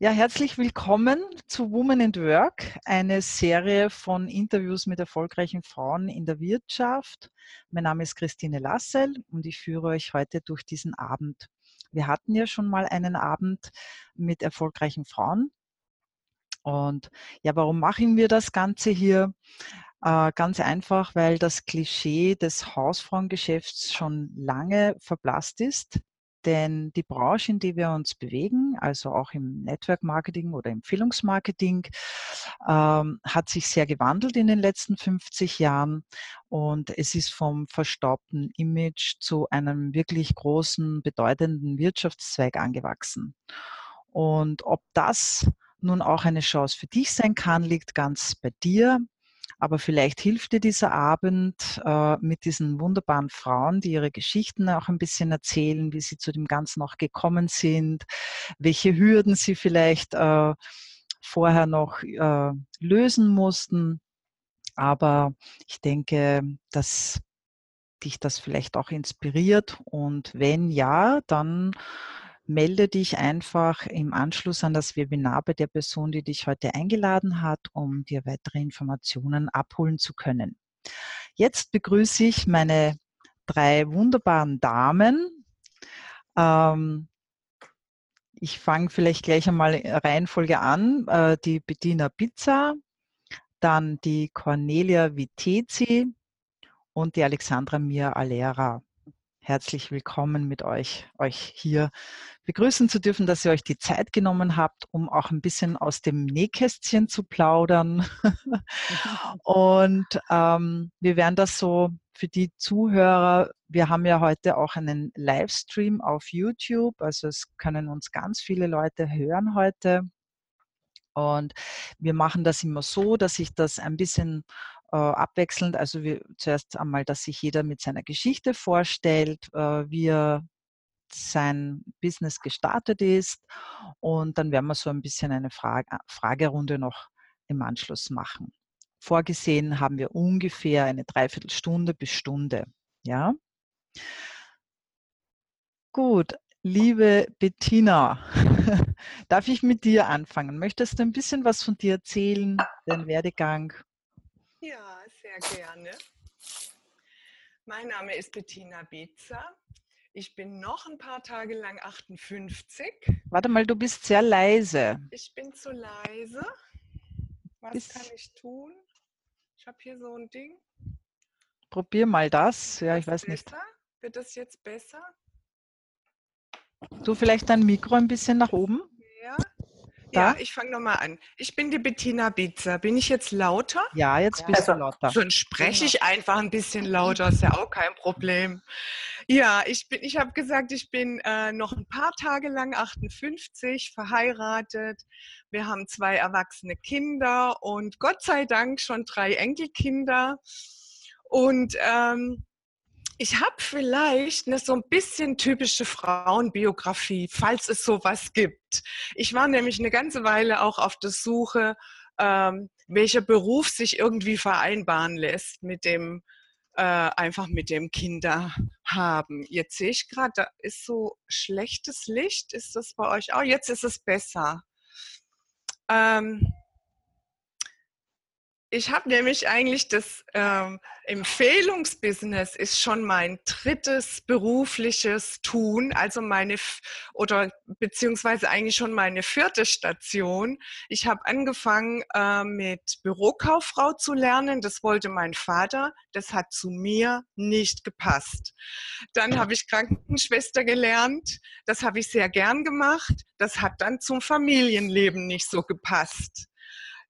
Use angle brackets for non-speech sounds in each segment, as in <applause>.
Ja, herzlich willkommen zu Women and Work, eine Serie von Interviews mit erfolgreichen Frauen in der Wirtschaft. Mein Name ist Christine Lassel und ich führe euch heute durch diesen Abend. Wir hatten ja schon mal einen Abend mit erfolgreichen Frauen. Und ja, warum machen wir das Ganze hier? Äh, ganz einfach, weil das Klischee des Hausfrauengeschäfts schon lange verblasst ist. Denn die Branche, in die wir uns bewegen, also auch im Network Marketing oder Empfehlungsmarketing, ähm, hat sich sehr gewandelt in den letzten 50 Jahren und es ist vom verstaubten Image zu einem wirklich großen, bedeutenden Wirtschaftszweig angewachsen. Und ob das nun auch eine Chance für dich sein kann, liegt ganz bei dir. Aber vielleicht hilft dir dieser Abend äh, mit diesen wunderbaren Frauen, die ihre Geschichten auch ein bisschen erzählen, wie sie zu dem Ganzen auch gekommen sind, welche Hürden sie vielleicht äh, vorher noch äh, lösen mussten. Aber ich denke, dass dich das vielleicht auch inspiriert. Und wenn ja, dann melde dich einfach im Anschluss an das Webinar bei der Person, die dich heute eingeladen hat, um dir weitere Informationen abholen zu können. Jetzt begrüße ich meine drei wunderbaren Damen. Ähm, ich fange vielleicht gleich einmal Reihenfolge an. Äh, die Bettina Pizza, dann die Cornelia Vitezi und die Alexandra Mia Alera herzlich willkommen mit euch, euch hier begrüßen zu dürfen, dass ihr euch die Zeit genommen habt, um auch ein bisschen aus dem Nähkästchen zu plaudern. <laughs> Und ähm, wir werden das so für die Zuhörer, wir haben ja heute auch einen Livestream auf YouTube, also es können uns ganz viele Leute hören heute. Und wir machen das immer so, dass ich das ein bisschen abwechselnd. Also wir, zuerst einmal, dass sich jeder mit seiner Geschichte vorstellt, äh, wie er sein Business gestartet ist. Und dann werden wir so ein bisschen eine Frage, äh, Fragerunde noch im Anschluss machen. Vorgesehen haben wir ungefähr eine Dreiviertelstunde bis Stunde. Ja. Gut, liebe Bettina, <laughs> darf ich mit dir anfangen? Möchtest du ein bisschen was von dir erzählen, deinen Werdegang? Ja, sehr gerne. Mein Name ist Bettina Beetzer. Ich bin noch ein paar Tage lang 58. Warte mal, du bist sehr leise. Ich bin zu leise. Was ist kann ich tun? Ich habe hier so ein Ding. Probier mal das. Ja, ich weiß besser? nicht. Wird das jetzt besser? Du vielleicht dein Mikro ein bisschen nach oben? Ja, da? Ja, ich fange nochmal an. Ich bin die Bettina Bitzer. Bin ich jetzt lauter? Ja, jetzt bist also, du lauter. Sonst spreche ich einfach ein bisschen lauter, ist ja auch kein Problem. Ja, ich bin, ich habe gesagt, ich bin äh, noch ein paar Tage lang 58, verheiratet. Wir haben zwei erwachsene Kinder und Gott sei Dank schon drei Enkelkinder. Und ähm, ich habe vielleicht eine so ein bisschen typische Frauenbiografie, falls es sowas gibt. Ich war nämlich eine ganze Weile auch auf der Suche, ähm, welcher Beruf sich irgendwie vereinbaren lässt mit dem äh, einfach mit dem Kinder haben. Jetzt sehe ich gerade, da ist so schlechtes Licht. Ist das bei euch auch? Jetzt ist es besser. Ähm, ich habe nämlich eigentlich das ähm, Empfehlungsbusiness ist schon mein drittes berufliches Tun, also meine oder beziehungsweise eigentlich schon meine vierte Station. Ich habe angefangen äh, mit Bürokauffrau zu lernen. Das wollte mein Vater. Das hat zu mir nicht gepasst. Dann habe ich Krankenschwester gelernt. Das habe ich sehr gern gemacht. Das hat dann zum Familienleben nicht so gepasst.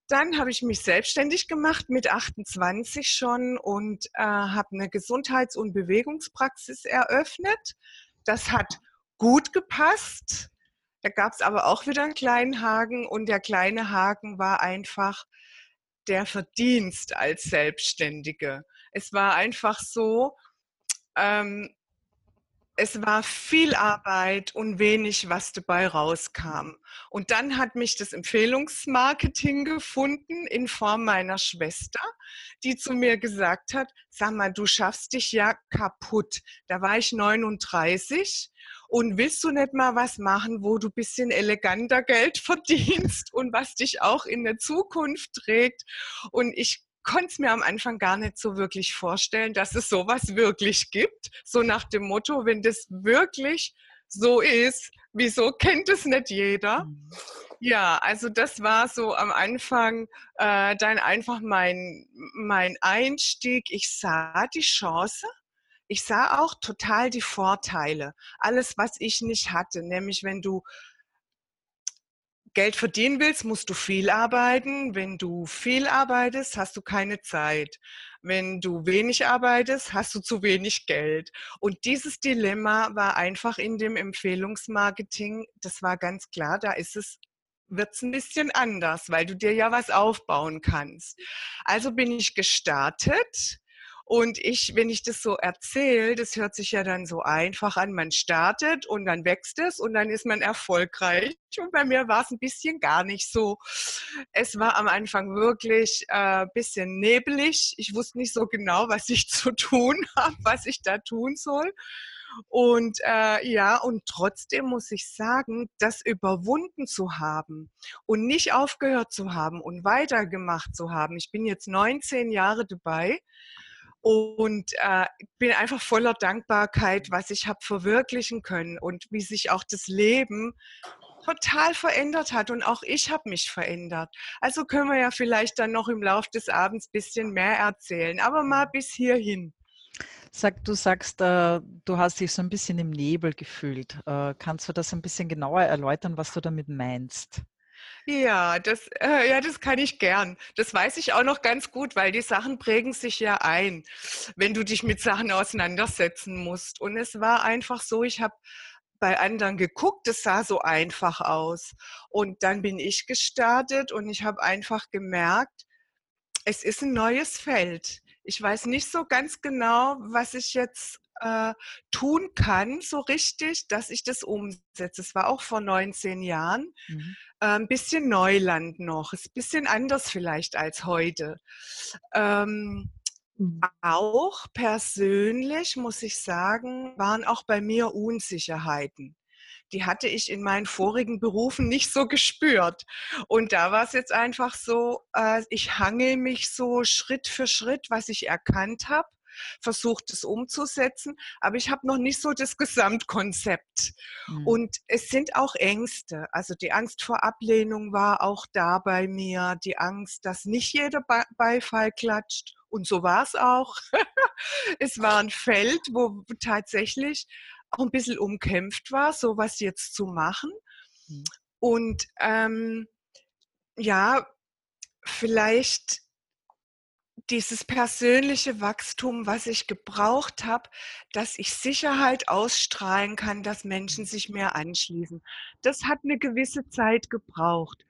Dann habe ich mich selbstständig gemacht mit 28 schon und äh, habe eine Gesundheits- und Bewegungspraxis eröffnet. Das hat gut gepasst. Da gab es aber auch wieder einen kleinen Haken und der kleine Haken war einfach der Verdienst als Selbstständige. Es war einfach so, ähm, es war viel Arbeit und wenig, was dabei rauskam. Und dann hat mich das Empfehlungsmarketing gefunden in Form meiner Schwester, die zu mir gesagt hat, sag mal, du schaffst dich ja kaputt. Da war ich 39 Und willst du nicht mal was machen, wo du ein bisschen eleganter Geld <laughs> verdienst und was dich auch in der Zukunft trägt? Und ich konnte es mir am Anfang gar nicht so wirklich vorstellen, dass es sowas wirklich gibt. So nach dem Motto, wenn das wirklich so ist, wieso kennt es nicht jeder? Mhm. Ja, also das war so am Anfang äh, dann einfach mein, mein Einstieg. Ich sah die Chance. Ich sah auch total die Vorteile. Alles, was ich nicht hatte, nämlich wenn du Geld verdienen willst, musst du viel arbeiten. Wenn du viel arbeitest, hast du keine Zeit. Wenn du wenig arbeitest, hast du zu wenig Geld. Und dieses Dilemma war einfach in dem Empfehlungsmarketing, das war ganz klar, da ist es wird es ein bisschen anders, weil du dir ja was aufbauen kannst. Also bin ich gestartet und ich, wenn ich das so erzähle, das hört sich ja dann so einfach an. Man startet und dann wächst es und dann ist man erfolgreich. Und bei mir war es ein bisschen gar nicht so. Es war am Anfang wirklich ein äh, bisschen nebelig. Ich wusste nicht so genau, was ich zu tun <laughs> habe, was ich da tun soll. Und äh, ja, und trotzdem muss ich sagen, das überwunden zu haben und nicht aufgehört zu haben und weitergemacht zu haben. Ich bin jetzt 19 Jahre dabei und äh, bin einfach voller Dankbarkeit, was ich habe verwirklichen können und wie sich auch das Leben total verändert hat und auch ich habe mich verändert. Also können wir ja vielleicht dann noch im Laufe des Abends ein bisschen mehr erzählen, aber mal bis hierhin. Sag, du sagst, äh, du hast dich so ein bisschen im Nebel gefühlt. Äh, kannst du das ein bisschen genauer erläutern, was du damit meinst? Ja, das, äh, ja, das kann ich gern. Das weiß ich auch noch ganz gut, weil die Sachen prägen sich ja ein, wenn du dich mit Sachen auseinandersetzen musst. Und es war einfach so, ich habe bei anderen geguckt, es sah so einfach aus. Und dann bin ich gestartet und ich habe einfach gemerkt, es ist ein neues Feld. Ich weiß nicht so ganz genau, was ich jetzt äh, tun kann, so richtig, dass ich das umsetze. Es war auch vor 19 Jahren. Mhm. Äh, ein bisschen Neuland noch. Ist ein bisschen anders vielleicht als heute. Ähm, mhm. Auch persönlich, muss ich sagen, waren auch bei mir Unsicherheiten die hatte ich in meinen vorigen Berufen nicht so gespürt. Und da war es jetzt einfach so, äh, ich hangel mich so Schritt für Schritt, was ich erkannt habe versucht es umzusetzen, aber ich habe noch nicht so das Gesamtkonzept. Mhm. Und es sind auch Ängste. Also die Angst vor Ablehnung war auch da bei mir, die Angst, dass nicht jeder Beifall klatscht. Und so war es auch. <laughs> es war ein Feld, wo tatsächlich auch ein bisschen umkämpft war, sowas jetzt zu machen. Mhm. Und ähm, ja, vielleicht dieses persönliche Wachstum, was ich gebraucht habe, dass ich Sicherheit ausstrahlen kann, dass Menschen sich mir anschließen. Das hat eine gewisse Zeit gebraucht.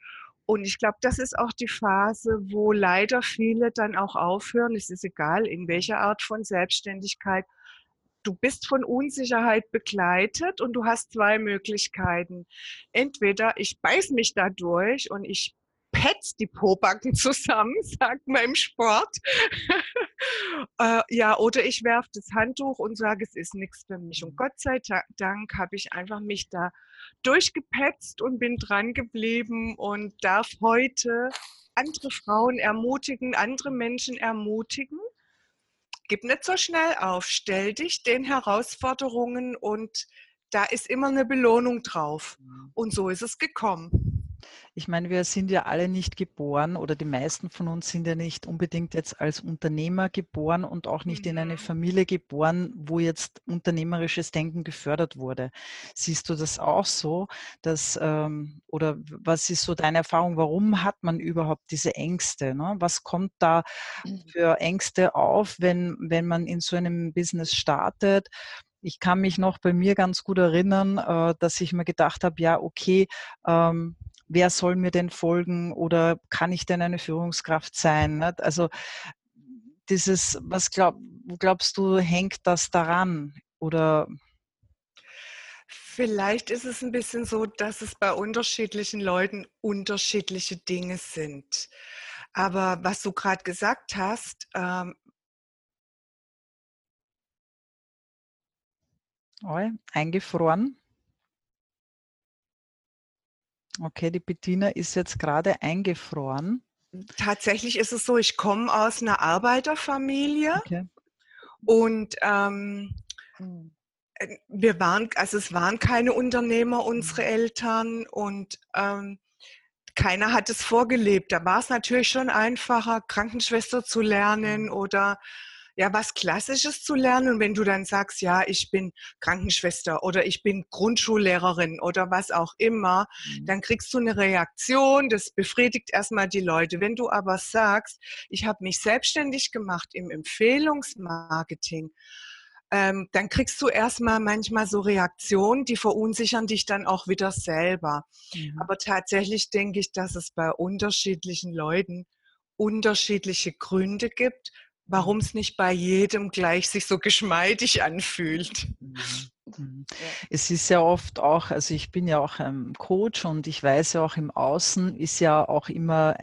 Und ich glaube, das ist auch die Phase, wo leider viele dann auch aufhören. Es ist egal, in welcher Art von Selbstständigkeit. Du bist von Unsicherheit begleitet und du hast zwei Möglichkeiten. Entweder ich beiß mich da durch und ich petzt die Pobacken zusammen, <laughs> sagt man im Sport. <laughs> äh, ja, oder ich werfe das Handtuch und sage, es ist nichts für mich. Und Gott sei Dank habe ich einfach mich da durchgepetzt und bin dran geblieben und darf heute andere Frauen ermutigen, andere Menschen ermutigen. Gib nicht so schnell auf, stell dich den Herausforderungen und da ist immer eine Belohnung drauf. Mhm. Und so ist es gekommen. Ich meine, wir sind ja alle nicht geboren oder die meisten von uns sind ja nicht unbedingt jetzt als Unternehmer geboren und auch nicht in eine mhm. Familie geboren, wo jetzt unternehmerisches Denken gefördert wurde. Siehst du das auch so, dass ähm, oder was ist so deine Erfahrung? Warum hat man überhaupt diese Ängste? Ne? Was kommt da mhm. für Ängste auf, wenn wenn man in so einem Business startet? ich kann mich noch bei mir ganz gut erinnern, äh, dass ich mir gedacht habe, ja, okay, ähm, wer soll mir denn folgen oder kann ich denn eine Führungskraft sein? Also dieses, was glaub, glaubst du, hängt das daran? Oder Vielleicht ist es ein bisschen so, dass es bei unterschiedlichen Leuten unterschiedliche Dinge sind. Aber was du gerade gesagt hast, ähm, eingefroren. Okay, die Bettina ist jetzt gerade eingefroren. Tatsächlich ist es so, ich komme aus einer Arbeiterfamilie okay. und ähm, hm. wir waren, also es waren keine Unternehmer, unsere hm. Eltern und ähm, keiner hat es vorgelebt. Da war es natürlich schon einfacher, Krankenschwester zu lernen hm. oder ja, was Klassisches zu lernen. Und wenn du dann sagst, ja, ich bin Krankenschwester oder ich bin Grundschullehrerin oder was auch immer, mhm. dann kriegst du eine Reaktion. Das befriedigt erstmal die Leute. Wenn du aber sagst, ich habe mich selbstständig gemacht im Empfehlungsmarketing, ähm, dann kriegst du erstmal manchmal so Reaktionen, die verunsichern dich dann auch wieder selber. Mhm. Aber tatsächlich denke ich, dass es bei unterschiedlichen Leuten unterschiedliche Gründe gibt, warum es nicht bei jedem gleich sich so geschmeidig anfühlt. Mhm. Mhm. Es ist ja oft auch, also ich bin ja auch ein Coach und ich weiß ja auch im Außen ist ja auch immer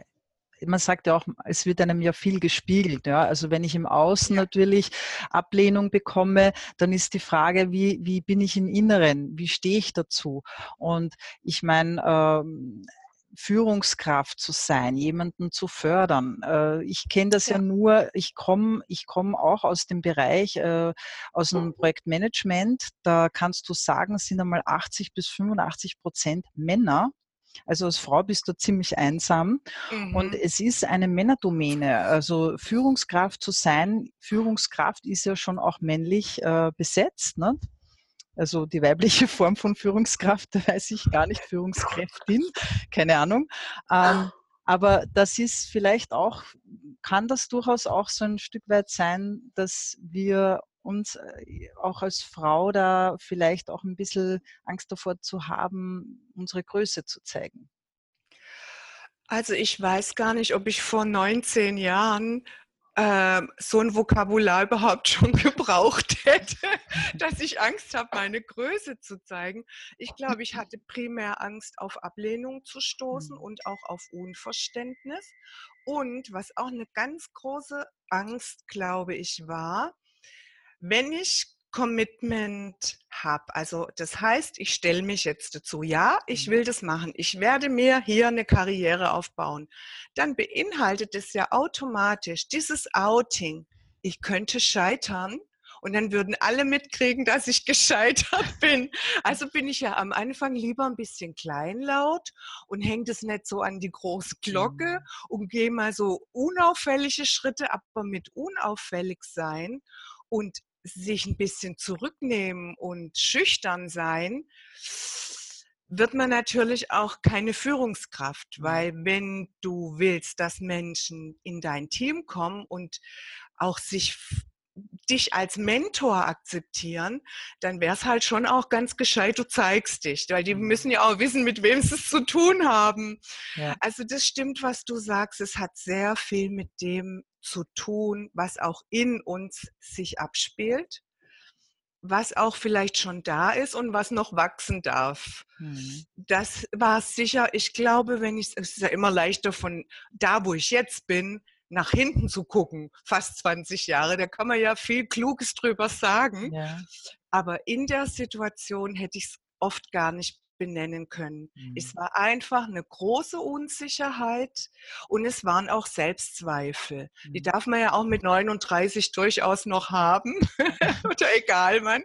man sagt ja auch, es wird einem ja viel gespiegelt. Ja? Also wenn ich im Außen ja. natürlich Ablehnung bekomme, dann ist die Frage, wie, wie bin ich im Inneren? Wie stehe ich dazu? Und ich meine, ähm, Führungskraft zu sein, jemanden zu fördern. Äh, ich kenne das ja. ja, nur, ich komme ich komm auch aus dem Bereich, äh, aus dem Projektmanagement. Da kannst du sagen, sind einmal 80 bis 85 Prozent Männer. Also als Frau bist du ziemlich einsam mhm. und es ist eine Männerdomäne. Also Führungskraft zu sein, Führungskraft ist ja schon auch männlich äh, besetzt. Ne? Also die weibliche <laughs> Form von Führungskraft, da weiß ich gar nicht, Führungskräftin, keine Ahnung. Ähm, aber das ist vielleicht auch, kann das durchaus auch so ein Stück weit sein, dass wir uns äh, auch als Frau da vielleicht auch ein bisschen Angst davor zu haben, unsere Größe zu zeigen. Also ich weiß gar nicht, ob ich vor 19 Jahren äh, so ein Vokabular überhaupt <laughs> schon gebraucht hätte, dass ich Angst habe, meine Größe zu zeigen. Ich glaube, ich hatte primär Angst, auf Ablehnung zu stoßen mhm. und auch auf Unverständnis. Und was auch eine ganz große Angst, glaube ich, war, wenn ich Commitment habe. Also das heißt, ich stelle mich jetzt dazu, ja, ich mhm. will das machen, ich werde mir hier eine Karriere aufbauen. Dann beinhaltet es ja automatisch dieses Outing. Ich könnte scheitern und dann würden alle mitkriegen, dass ich <laughs> gescheitert bin. Also bin ich ja am Anfang lieber ein bisschen kleinlaut und hängt es nicht so an die große Glocke mhm. und gehe mal so unauffällige Schritte, aber mit unauffällig sein und sich ein bisschen zurücknehmen und schüchtern sein, wird man natürlich auch keine Führungskraft, mhm. weil wenn du willst, dass Menschen in dein Team kommen und auch sich dich als Mentor akzeptieren, dann wäre es halt schon auch ganz gescheit, du zeigst dich, weil die mhm. müssen ja auch wissen, mit wem sie es zu tun haben. Ja. Also das stimmt, was du sagst. Es hat sehr viel mit dem zu tun, was auch in uns sich abspielt, was auch vielleicht schon da ist und was noch wachsen darf. Mhm. Das war sicher, ich glaube, wenn ich, es ist ja immer leichter von da, wo ich jetzt bin, nach hinten zu gucken, fast 20 Jahre, da kann man ja viel Kluges drüber sagen. Ja. Aber in der Situation hätte ich es oft gar nicht benennen können. Mhm. Es war einfach eine große Unsicherheit und es waren auch Selbstzweifel. Mhm. Die darf man ja auch mit 39 durchaus noch haben <laughs> <laughs> oder egal man.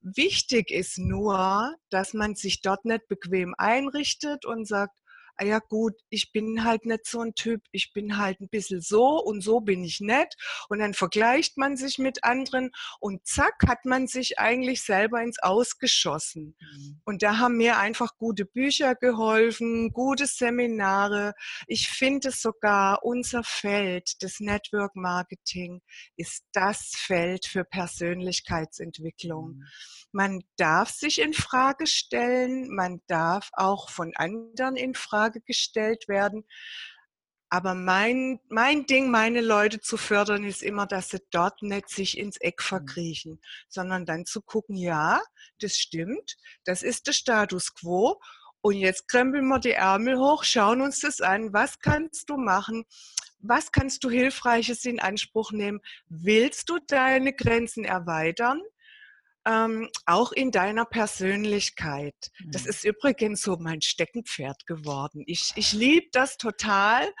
Wichtig ist nur, dass man sich dort nicht bequem einrichtet und sagt, ah ja gut, ich bin halt nicht so ein Typ, ich bin halt ein bisschen so und so bin ich nett. Und dann vergleicht man sich mit anderen und zack, hat man sich eigentlich selber ins Ausgeschossen. Mhm. Und da haben mir einfach gute Bücher geholfen, gute Seminare. Ich finde sogar, unser Feld des Network Marketing ist das Feld für Persönlichkeitsentwicklung. Mhm. Man darf sich in Frage stellen, man darf auch von anderen in Frage gestellt werden. Aber mein, mein Ding, meine Leute zu fördern, ist immer, dass sie dort nicht sich ins Eck mhm. verkriechen, sondern dann zu gucken, ja, das stimmt, das ist der Status quo. Und jetzt krempeln wir die Ärmel hoch, schauen uns das an. Was kannst du machen? Was kannst du Hilfreiches in Anspruch nehmen? Willst du deine Grenzen erweitern? Ähm, auch in deiner Persönlichkeit. Das mhm. ist übrigens so mein Steckenpferd geworden. Ich, ich liebe das total,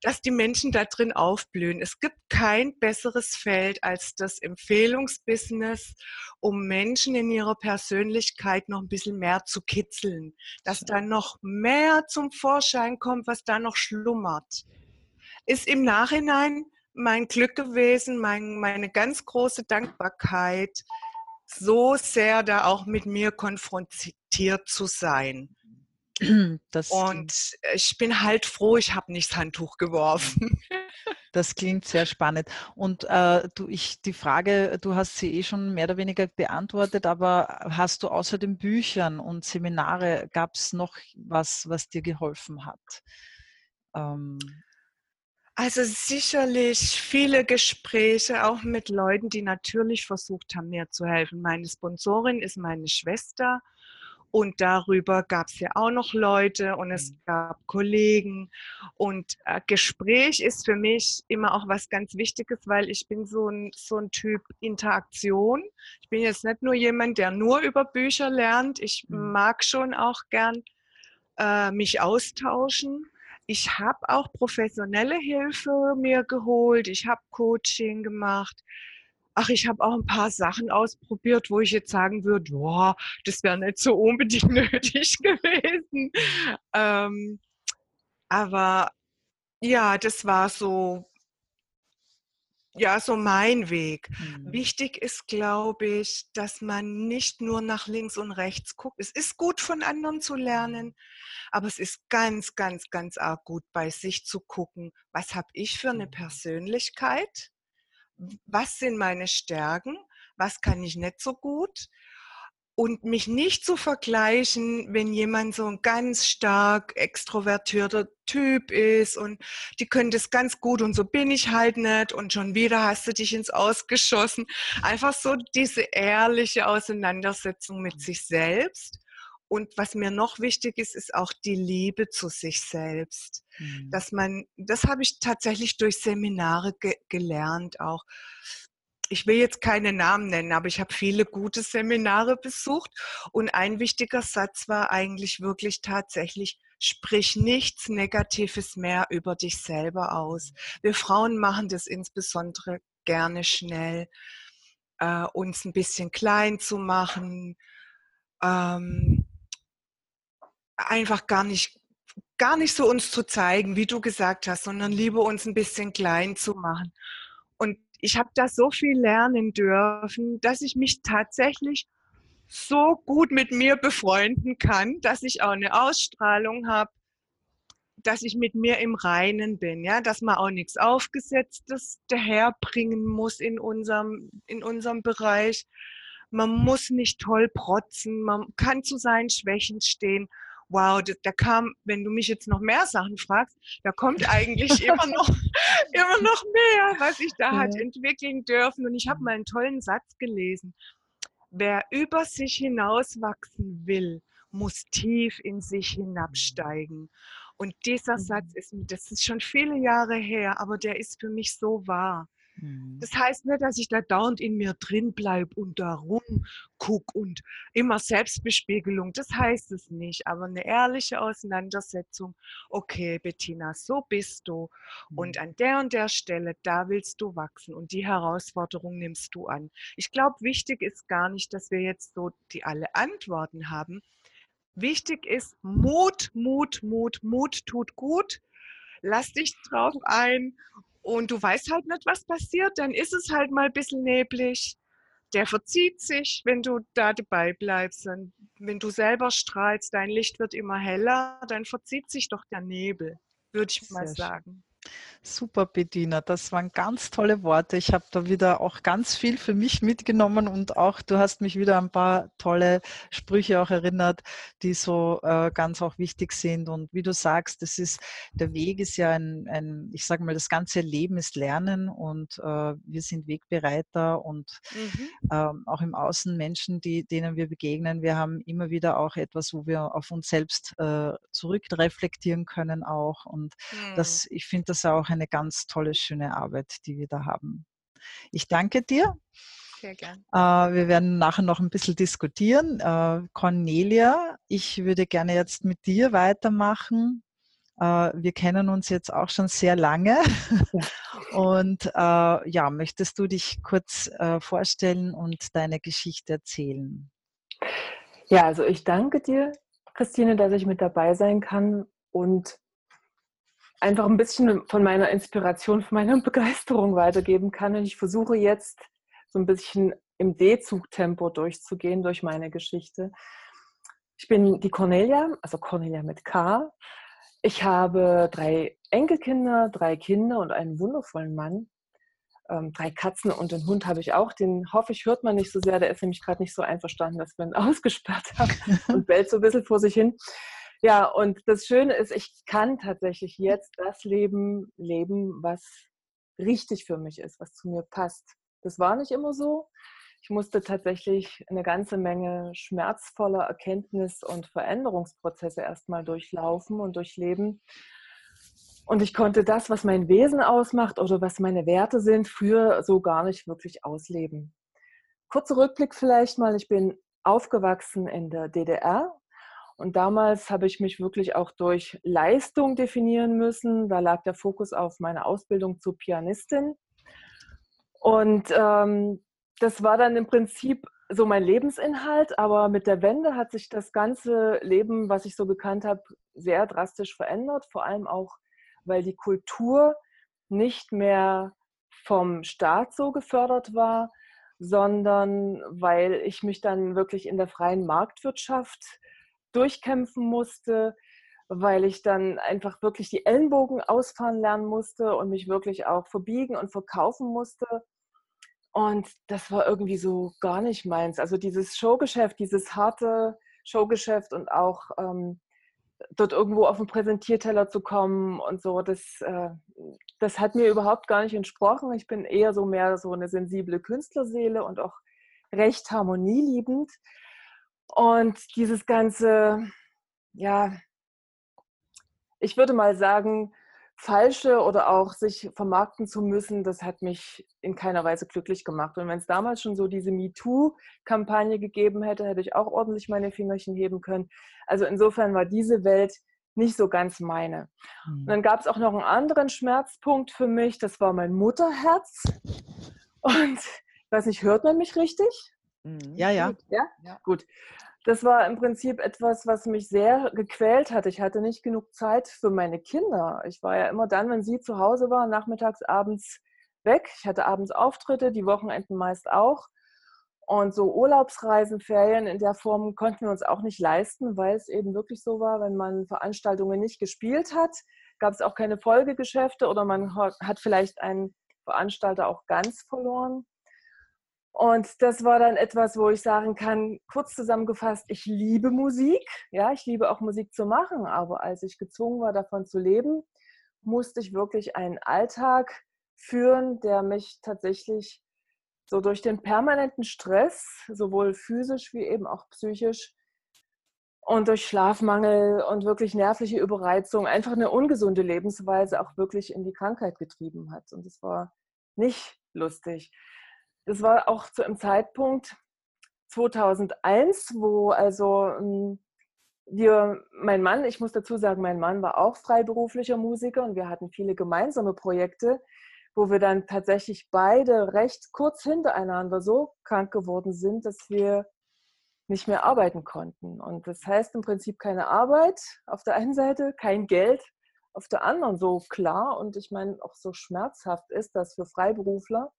dass die Menschen da drin aufblühen. Es gibt kein besseres Feld als das Empfehlungsbusiness, um Menschen in ihrer Persönlichkeit noch ein bisschen mehr zu kitzeln, dass da noch mehr zum Vorschein kommt, was da noch schlummert. Ist im Nachhinein mein Glück gewesen, mein, meine ganz große Dankbarkeit, so sehr da auch mit mir konfrontiert zu sein. <clears throat> Das und ich bin halt froh, ich habe nicht das Handtuch geworfen. <laughs> Das klingt sehr spannend. Und äh, du, ich, die Frage, du hast sie eh schon mehr oder weniger beantwortet, aber hast du außer den Büchern und Seminare, gab es noch was, was dir geholfen hat? Ähm. Also sicherlich viele Gespräche, auch mit Leuten, die natürlich versucht haben, mir zu helfen. Meine Sponsorin ist meine Schwester und darüber gab es ja auch noch Leute und es mhm. gab Kollegen. Und äh, Gespräch ist für mich immer auch was ganz Wichtiges, weil ich bin so ein, so ein Typ Interaktion. Ich bin jetzt nicht nur jemand, der nur über Bücher lernt. Ich mhm. mag schon auch gern äh, mich austauschen. Ich habe auch professionelle Hilfe mir geholt. Ich habe Coaching gemacht ach, ich habe auch ein paar Sachen ausprobiert, wo ich jetzt sagen würde, boah, das wäre nicht so unbedingt <laughs> nötig gewesen. Ähm, aber ja, das war so, ja, so mein Weg. Mhm. Wichtig ist, glaube ich, dass man nicht nur nach links und rechts guckt. Es ist gut von anderen zu lernen, aber es ist ganz, ganz, ganz arg gut bei sich zu gucken, was habe ich für eine mhm. Persönlichkeit? was sind meine Stärken, was kann ich nicht so gut und mich nicht zu vergleichen, wenn jemand so ein ganz stark extrovertierter Typ ist und die können das ganz gut und so bin ich halt nicht und schon wieder hast du dich ins Ausgeschossen. Einfach so diese ehrliche Auseinandersetzung mit sich selbst und was mir noch wichtig ist, ist auch die Liebe zu sich selbst. Mhm. Dass man, das habe ich tatsächlich durch Seminare ge gelernt auch. Ich will jetzt keine Namen nennen, aber ich habe viele gute Seminare besucht und ein wichtiger Satz war eigentlich wirklich tatsächlich, sprich nichts Negatives mehr über dich selber aus. Wir Frauen machen das insbesondere gerne schnell, äh, uns ein bisschen klein zu machen, ähm, einfach gar nicht, gar nicht so uns zu zeigen, wie du gesagt hast, sondern lieber uns ein bisschen klein zu machen. Ich habe da so viel lernen dürfen, dass ich mich tatsächlich so gut mit mir befreunden kann, dass ich auch eine Ausstrahlung habe, dass ich mit mir im Reinen bin, ja, dass man auch nichts Aufgesetztes daherbringen muss in unserem, in unserem Bereich. Man muss nicht toll protzen, man kann zu seinen Schwächen stehen wow, da kam, wenn du mich jetzt noch mehr Sachen fragst, da kommt eigentlich <laughs> immer noch, immer noch mehr, was ich da ja. hat entwickeln dürfen. Und ich habe mal einen tollen Satz gelesen. Wer über sich hinauswachsen will, muss tief in sich hinabsteigen. Und dieser mhm. Satz ist, das ist schon viele Jahre her, aber der ist für mich so wahr. Mhm. Das heißt nicht, dass ich da dauernd in mir drin bleibe und da rumguck und immer Selbstbespiegelung. Das heißt es nicht, aber eine ehrliche Auseinandersetzung. Okay, Bettina, so bist du. Und mhm. an der und der Stelle, da willst du wachsen und die Herausforderung nimmst du an. Ich glaube, wichtig ist gar nicht, dass wir jetzt so die alle Antworten haben. Wichtig ist Mut, Mut, Mut, Mut tut gut. Lass dich drauf ein und du weißt halt nicht, was passiert, dann ist es halt mal ein bisschen neblig. Der verzieht sich, wenn du da dabei bleibst. Und wenn du selber strahlst, dein Licht wird immer heller, dann verzieht sich doch der Nebel, würde ich mal sagen. Super, Bediener. Das waren ganz tolle Worte. Ich habe da wieder auch ganz viel für mich mitgenommen und auch du hast mich wieder ein paar tolle Sprüche auch erinnert, die so äh, ganz auch wichtig sind. Und wie du sagst, das ist, der Weg ist ja ein, ein ich sage mal, das ganze Leben ist Lernen und äh, wir sind Wegbereiter und mhm. ähm, auch im Außen Menschen, die, denen wir begegnen. Wir haben immer wieder auch etwas, wo wir auf uns selbst äh, zurückreflektieren können auch. Und mhm. das, ich finde das auch eine ganz tolle, schöne Arbeit, die wir da haben. Ich danke dir. Sehr gerne. Äh, wir werden nachher noch ein bisschen diskutieren. Äh, Cornelia, ich würde gerne jetzt mit dir weitermachen. Äh, wir kennen uns jetzt auch schon sehr lange. <laughs> Und ja, möchtest du dich kurz vorstellen und deine Geschichte erzählen? Ja, also ich danke dir, Christine, dass ich mit dabei sein kann und einfach ein bisschen von meiner Inspiration, von meiner <laughs> Begeisterung weitergeben kann. Und ich versuche jetzt so ein bisschen im D-Zug-Tempo durchzugehen durch meine Geschichte. Ich bin die Cornelia, also Cornelia mit K. Ich habe drei Enkelkinder, drei Kinder und einen wundervollen Mann. Ähm, drei Katzen und einen Hund habe ich auch. Den hoffe ich, hört man nicht so sehr. Der ist nämlich gerade nicht so einverstanden, dass wir ihn <laughs> ausgesperrt haben <laughs> und bellt so ein bisschen vor sich hin. Ja, und das Schöne ist, ich kann tatsächlich jetzt das Leben leben, was richtig für mich ist, was zu mir passt. Das war nicht immer so. Ich musste tatsächlich eine ganze Menge schmerzvoller Erkenntnis- und Veränderungsprozesse erstmal durchlaufen und durchleben. Und ich konnte das, was mein Wesen ausmacht oder was meine Werte sind, früher so gar nicht wirklich ausleben. Kurzer Rückblick vielleicht mal. Ich bin aufgewachsen in der DDR und damals habe ich mich wirklich auch durch Leistung definieren müssen. Da lag der Fokus auf meine Ausbildung zur Pianistin. Und ähm, das war dann im Prinzip so mein Lebensinhalt, aber mit der Wende hat sich das ganze Leben, was ich so gekannt habe, sehr drastisch verändert. Vor allem auch, weil die Kultur nicht mehr vom Staat so gefördert war, sondern weil ich mich dann wirklich in der freien Marktwirtschaft durchkämpfen musste, weil ich dann einfach wirklich die Ellenbogen ausfahren lernen musste und mich wirklich auch verbiegen und verkaufen musste. Und das war irgendwie so gar nicht meins. Also dieses Showgeschäft, dieses harte Showgeschäft und auch ähm, dort irgendwo auf den Präsentierteller zu kommen und so, das, äh, das hat mir überhaupt gar nicht entsprochen. Ich bin eher so mehr so eine sensible Künstlerseele und auch recht harmonieliebend. Und dieses ganze, ja, ich würde mal sagen, falsche oder auch sich vermarkten zu müssen, das hat mich in keiner Weise glücklich gemacht. Und wenn es damals schon so diese MeToo-Kampagne gegeben hätte, hätte ich auch ordentlich meine Fingerchen heben können. Also insofern war diese Welt nicht so ganz meine. Mhm. Und dann gab es auch noch einen anderen Schmerzpunkt für mich, das war mein Mutterherz. Und ich weiß nicht, hört man mich richtig? Mhm. Ja, ja. ja. Ja? Gut das war im Prinzip etwas, was mich sehr gequält hat. Ich hatte nicht genug Zeit für meine Kinder. Ich war ja immer dann, wenn sie zu Hause waren, nachmittags, abends weg. Ich hatte abends Auftritte, die Wochenenden meist auch. Und so Urlaubsreisen, Ferien in der Form konnten wir uns auch nicht leisten, weil es eben wirklich so war, wenn man Veranstaltungen nicht gespielt hat, gab es auch keine Folgegeschäfte oder man hat vielleicht einen Veranstalter auch ganz verloren. Und das war dann etwas, wo ich sagen kann, kurz zusammengefasst, ich liebe Musik. Ja, ich liebe auch Musik zu machen. Aber als ich gezwungen war, davon zu leben, musste ich wirklich einen Alltag führen, der mich tatsächlich so durch den permanenten Stress, sowohl physisch wie eben auch psychisch, und durch Schlafmangel und wirklich nervliche Überreizung einfach eine ungesunde Lebensweise auch wirklich in die Krankheit getrieben hat. Und es war nicht lustig. Das war auch zu einem Zeitpunkt 2001, wo also ähm, wir, mein Mann, ich muss dazu sagen, mein Mann war auch freiberuflicher Musiker und wir hatten viele gemeinsame Projekte, wo wir dann tatsächlich beide recht kurz hintereinander so krank geworden sind, dass wir nicht mehr arbeiten konnten. Und das heißt im Prinzip keine Arbeit auf der einen Seite, kein Geld auf der anderen, so klar und ich meine auch so schmerzhaft ist das für Freiberufler.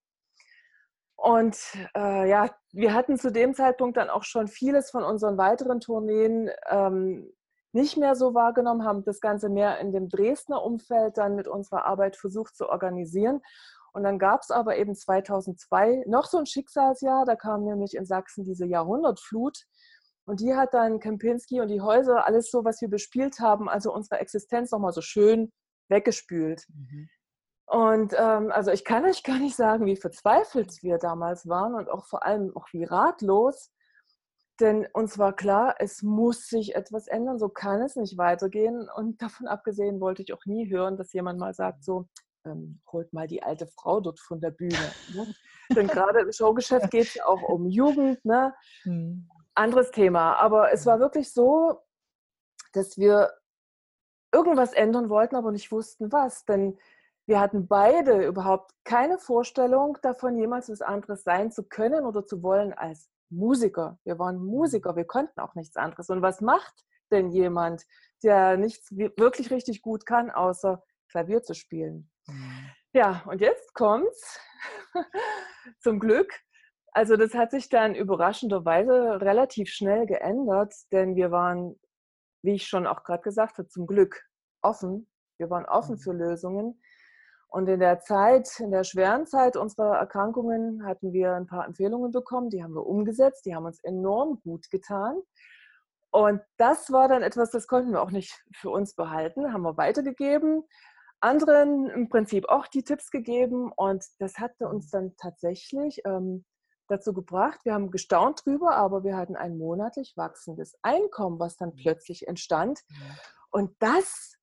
Und äh, ja, wir hatten zu dem Zeitpunkt dann auch schon vieles von unseren weiteren Tourneen ähm, nicht mehr so wahrgenommen, haben das Ganze mehr in dem Dresdner Umfeld dann mit unserer Arbeit versucht zu organisieren. Und dann gab es aber eben 2002 noch so ein Schicksalsjahr, da kam nämlich in Sachsen diese Jahrhundertflut. Und die hat dann Kempinski und die Häuser, alles so, was wir bespielt haben, also unsere Existenz nochmal so schön weggespült. Mhm. Und ähm, also ich kann euch <laughs> gar nicht sagen, wie verzweifelt wir damals waren und auch vor allem auch wie ratlos. Denn uns war klar, es muss sich etwas ändern, so kann es nicht weitergehen. Und davon abgesehen wollte ich auch nie hören, dass jemand mal sagt, so, ähm, holt mal die alte Frau dort von der Bühne. Ne? <laughs> Denn gerade im Showgeschäft geht es ja auch um Jugend, ne? Mhm. Anderes Thema. Aber es war wirklich so, dass wir irgendwas ändern wollten, aber nicht wussten was. Denn wir hatten beide überhaupt keine Vorstellung davon, jemals was anderes sein zu können oder zu wollen als Musiker. Wir waren Musiker, wir konnten auch nichts anderes. Und was macht denn jemand, der nichts wirklich richtig gut kann, außer Klavier zu spielen? Mhm. Ja, und jetzt kommt's. <laughs> Zum Glück. Also das hat sich dann überraschenderweise relativ schnell geändert, denn wir waren, wie ich schon auch gerade gesagt habe, zum Glück offen. Wir waren offen mhm. für Lösungen. Und in der Zeit, in der schweren Zeit unserer Erkrankungen hatten wir ein paar Empfehlungen bekommen, die haben wir umgesetzt, die haben uns enorm gut getan. Und das war dann etwas, das konnten wir auch nicht für uns behalten, haben wir weitergegeben, anderen im Prinzip auch die Tipps gegeben und das hatte uns dann tatsächlich ähm, dazu gebracht, wir haben gestaunt drüber, aber wir hatten ein monatlich wachsendes Einkommen, was dann mhm. plötzlich entstand. Und das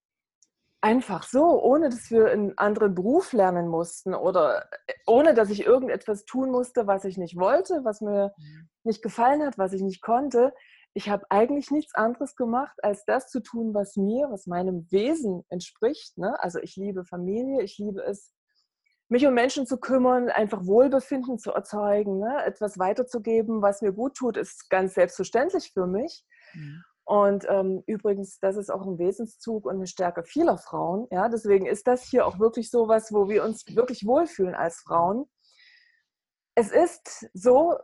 einfach so, ohne dass wir einen anderen Beruf lernen mussten oder äh, ohne dass ich irgendetwas tun musste, was ich nicht wollte, was mir mhm. nicht gefallen hat, was ich nicht konnte. Ich habe eigentlich nichts anderes gemacht, als das zu tun, was mir, was meinem Wesen entspricht. Ne? Also ich liebe Familie, ich liebe es, mich um Menschen zu kümmern, einfach Wohlbefinden zu erzeugen, ne? etwas weiterzugeben, was mir gut tut, ist ganz selbstverständlich für mich. Mhm. Und ähm, übrigens, das ist auch ein Wesenszug und eine Stärke vieler Frauen. Ja, deswegen ist das hier auch wirklich so was, wo wir uns wirklich wohlfühlen als Frauen. Es ist so,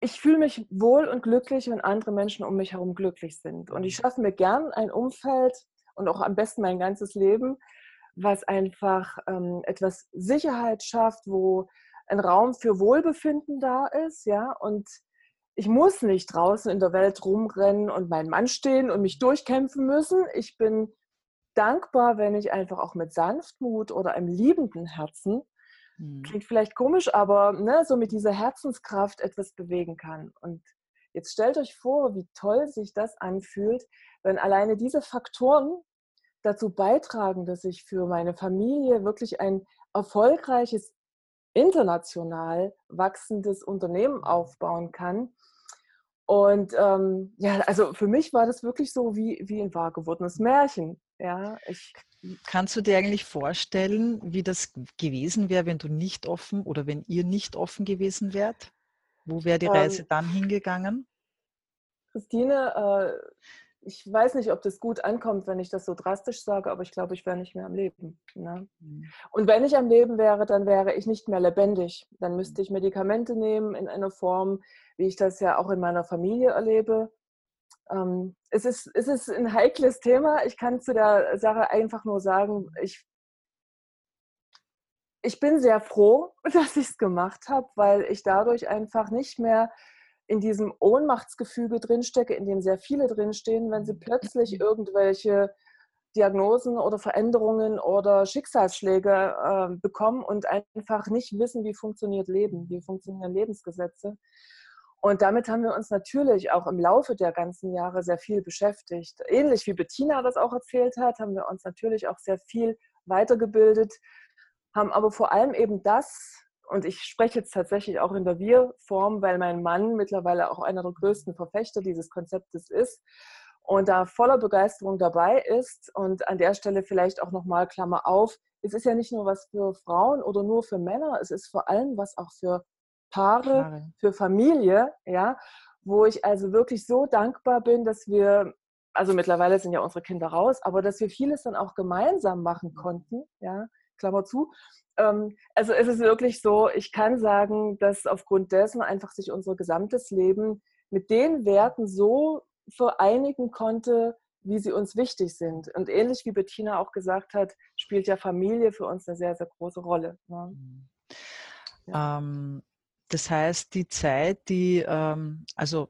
ich fühle mich wohl und glücklich, wenn andere Menschen um mich herum glücklich sind. Und ich schaffe mir gern ein Umfeld und auch am besten mein ganzes Leben, was einfach ähm, etwas Sicherheit schafft, wo ein Raum für Wohlbefinden da ist, ja, und ich muss nicht draußen in der Welt rumrennen und meinen Mann stehen und mich durchkämpfen müssen. Ich bin dankbar, wenn ich einfach auch mit Sanftmut oder einem liebenden Herzen, mhm. klingt vielleicht komisch, aber ne, so mit dieser Herzenskraft etwas bewegen kann. Und jetzt stellt euch vor, wie toll sich das anfühlt, wenn alleine diese Faktoren dazu beitragen, dass ich für meine Familie wirklich ein erfolgreiches, international wachsendes Unternehmen aufbauen kann und ähm, ja, also für mich war das wirklich so wie, wie ein wahr gewordenes Märchen. Ja, ich, Kannst du dir eigentlich vorstellen, wie das gewesen wäre, wenn du nicht offen oder wenn ihr nicht offen gewesen wärt? Wo wäre die Reise ähm, dann hingegangen? Christine, äh, ich weiß nicht, ob das gut ankommt, wenn ich das so drastisch sage, aber ich glaube, ich wäre nicht mehr am Leben. Ne? Mhm. Und wenn ich am Leben wäre, dann wäre ich nicht mehr lebendig. Dann müsste ich Medikamente nehmen in einer Form, wie ich das ja auch in meiner Familie erlebe. Ähm, es, ist, es ist ein heikles Thema. Ich kann zu der Sache einfach nur sagen, ich, ich bin sehr froh, <laughs> dass ich es gemacht habe, weil ich dadurch einfach nicht mehr in diesem Ohnmachtsgefüge drinstecke, in dem sehr viele drinstehen, wenn sie plötzlich mhm. irgendwelche Diagnosen oder Veränderungen oder Schicksalsschläge äh, bekommen und einfach nicht wissen, wie funktioniert Leben, wie funktionieren Lebensgesetze. Und damit haben wir uns natürlich auch im Laufe der ganzen Jahre sehr viel beschäftigt. Ähnlich wie Bettina das auch erzählt hat, haben wir uns natürlich auch sehr viel weitergebildet, haben aber vor allem eben das und ich spreche jetzt tatsächlich auch in der Wir-Form, weil mein Mann mittlerweile auch einer der größten Verfechter dieses Konzeptes ist und da voller Begeisterung dabei ist. Und an der Stelle vielleicht auch nochmal Klammer auf, es ist ja nicht nur was für Frauen oder nur für Männer, es ist vor allem was auch für Paare, Paare. für Familie, ja, wo ich also wirklich so dankbar bin, dass wir also mittlerweile sind ja unsere Kinder raus, aber dass wir vieles dann auch gemeinsam machen konnten, ja, Klammer zu. Ähm, also es ist wirklich so, ich kann sagen, dass aufgrund dessen einfach sich unser gesamtes Leben mit den Werten so vereinigen konnte, wie sie uns wichtig sind. Und ähnlich wie Bettina auch gesagt hat, spielt ja Familie für uns eine sehr, sehr große Rolle. Ne? Mhm. Ja. Ähm, das heißt, die Zeit, die, ähm, also,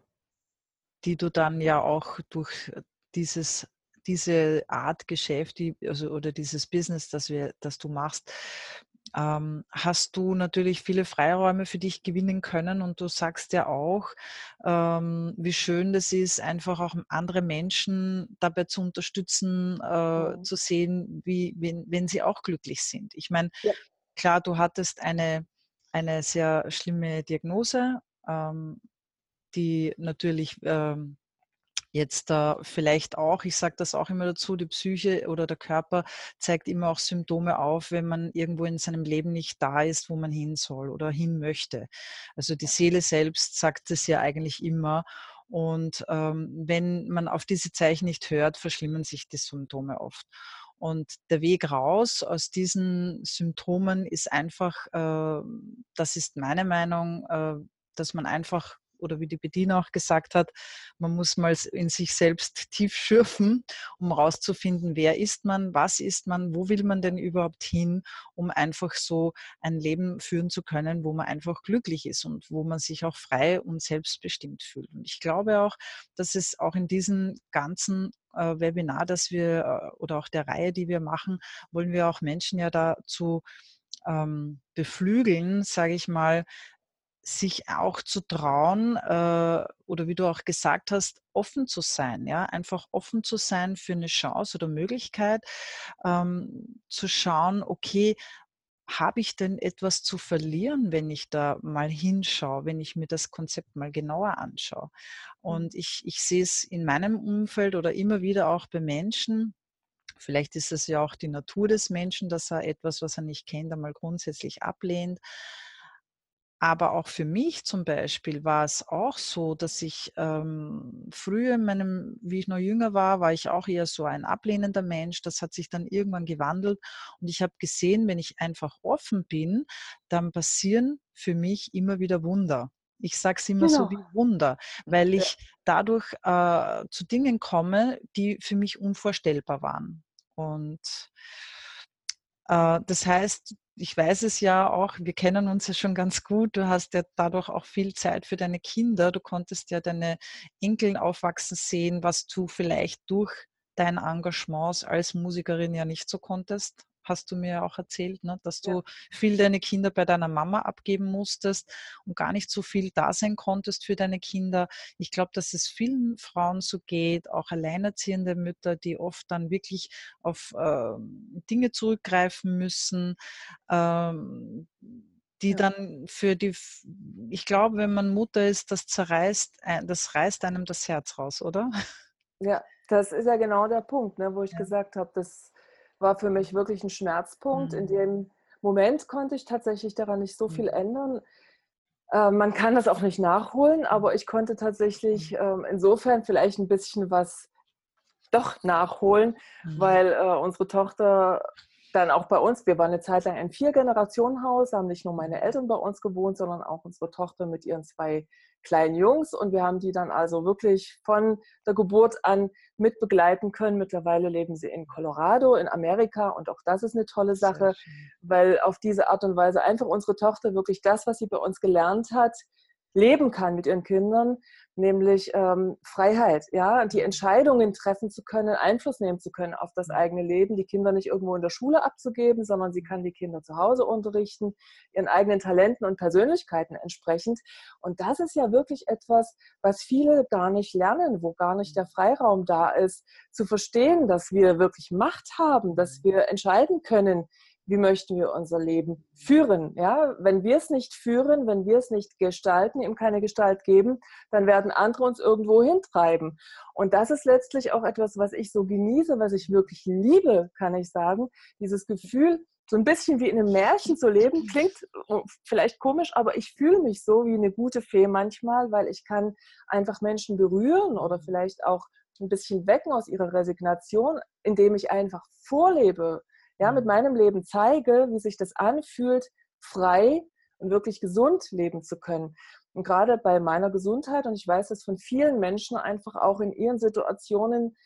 die du dann ja auch durch dieses diese Art Geschäft, die, also, oder dieses Business, das, wir, das du machst, ähm, hast du natürlich viele Freiräume für dich gewinnen können und du sagst ja auch, ähm, wie schön das ist, einfach auch andere Menschen dabei zu unterstützen, äh, mhm. zu sehen, wie, wenn, wenn sie auch glücklich sind. Ich meine, ja. klar, du hattest eine, eine sehr schlimme Diagnose, ähm, die natürlich ähm, Jetzt äh, vielleicht auch, ich sage das auch immer dazu, die Psyche oder der Körper zeigt immer auch Symptome auf, wenn man irgendwo in seinem Leben nicht da ist, wo man hin soll oder hin möchte. Also die Seele selbst sagt es ja eigentlich immer. Und ähm, wenn man auf diese Zeichen nicht hört, verschlimmern sich die Symptome oft. Und der Weg raus aus diesen Symptomen ist einfach, äh, das ist meine Meinung, äh, dass man einfach oder wie die Bediener auch gesagt hat, man muss mal in sich selbst tief schürfen, um herauszufinden, wer ist man, was ist man, wo will man denn überhaupt hin, um einfach so ein Leben führen zu können, wo man einfach glücklich ist und wo man sich auch frei und selbstbestimmt fühlt. Und ich glaube auch, dass es auch in diesem ganzen äh, Webinar, das wir äh, oder auch der Reihe, die wir machen, wollen wir auch Menschen ja dazu ähm, beflügeln, sage ich mal, sich auch zu trauen äh, oder wie du auch gesagt hast, offen zu sein, ja, einfach offen zu sein für eine Chance oder Möglichkeit, ähm, zu schauen, okay, habe ich denn etwas zu verlieren, wenn ich da mal hinschaue, wenn ich mir das Konzept mal genauer anschaue? Mhm. Und ich, ich sehe es in meinem Umfeld oder immer wieder auch bei Menschen, Vielleicht ist es ja auch die Natur des Menschen, dass er etwas, was er nicht kennt, einmal grundsätzlich ablehnt. Aber auch für mich zum Beispiel war es auch so, dass ich ähm, früher in meinem, wie ich noch jünger war, war ich auch eher so ein ablehnender Mensch. Das hat sich dann irgendwann gewandelt und ich habe gesehen, wenn ich einfach offen bin, dann passieren für mich immer wieder Wunder. Ich sage es immer genau. so wie Wunder, weil ich dadurch äh, zu Dingen komme, die für mich unvorstellbar waren. Und äh, das heißt, ich weiß es ja auch, wir kennen uns ja schon ganz gut. Du hast ja dadurch auch viel Zeit für deine Kinder. Du konntest ja deine Enkeln aufwachsen sehen, was du vielleicht durch dein Engagement als Musikerin ja nicht so konntest hast du mir auch erzählt, ne, dass du ja. viel deine Kinder bei deiner Mama abgeben musstest und gar nicht so viel da sein konntest für deine Kinder. Ich glaube, dass es vielen Frauen so geht, auch alleinerziehende Mütter, die oft dann wirklich auf äh, Dinge zurückgreifen müssen. Ähm, die ja. dann für die, ich glaube, wenn man Mutter ist, das zerreißt, das reißt einem das Herz raus, oder? Ja, das ist ja genau der Punkt, ne, wo ich ja. gesagt habe, dass war für mich wirklich ein Schmerzpunkt. Mhm. In dem Moment konnte ich tatsächlich daran nicht so viel mhm. ändern. Äh, man kann das auch nicht nachholen, aber ich konnte tatsächlich äh, insofern vielleicht ein bisschen was doch nachholen, mhm. weil äh, unsere Tochter dann auch bei uns, wir waren eine Zeit lang ein Vier-Generationen-Haus, haben nicht nur meine Eltern bei uns gewohnt, sondern auch unsere Tochter mit ihren zwei kleinen Jungs und wir haben die dann also wirklich von der Geburt an mit begleiten können. Mittlerweile leben sie in Colorado, in Amerika und auch das ist eine tolle Sache, weil auf diese Art und Weise einfach unsere Tochter wirklich das, was sie bei uns gelernt hat, leben kann mit ihren Kindern, nämlich ähm, Freiheit, ja, die Entscheidungen treffen zu können, Einfluss nehmen zu können auf das eigene Leben, die Kinder nicht irgendwo in der Schule abzugeben, sondern sie kann die Kinder zu Hause unterrichten, ihren eigenen Talenten und Persönlichkeiten entsprechend. Und das ist ja wirklich etwas, was viele gar nicht lernen, wo gar nicht der Freiraum da ist, zu verstehen, dass wir wirklich Macht haben, dass wir entscheiden können, wie möchten wir unser Leben führen. Ja? Wenn wir es nicht führen, wenn wir es nicht gestalten, ihm keine Gestalt geben, dann werden andere uns irgendwo hintreiben. Und das ist letztlich auch etwas, was ich so genieße, was ich wirklich liebe, kann ich sagen. Dieses Gefühl, so ein bisschen wie in einem Märchen zu leben, klingt oh, vielleicht komisch, aber ich fühle mich so wie eine gute Fee manchmal, weil ich kann einfach Menschen berühren oder vielleicht auch ein bisschen wecken aus ihrer Resignation, indem ich einfach vorlebe, ja, mit meinem Leben zeige, wie sich das anfühlt, frei und wirklich gesund leben zu können. Und gerade bei meiner Gesundheit, und ich weiß das von vielen Menschen einfach auch in ihren Situationen,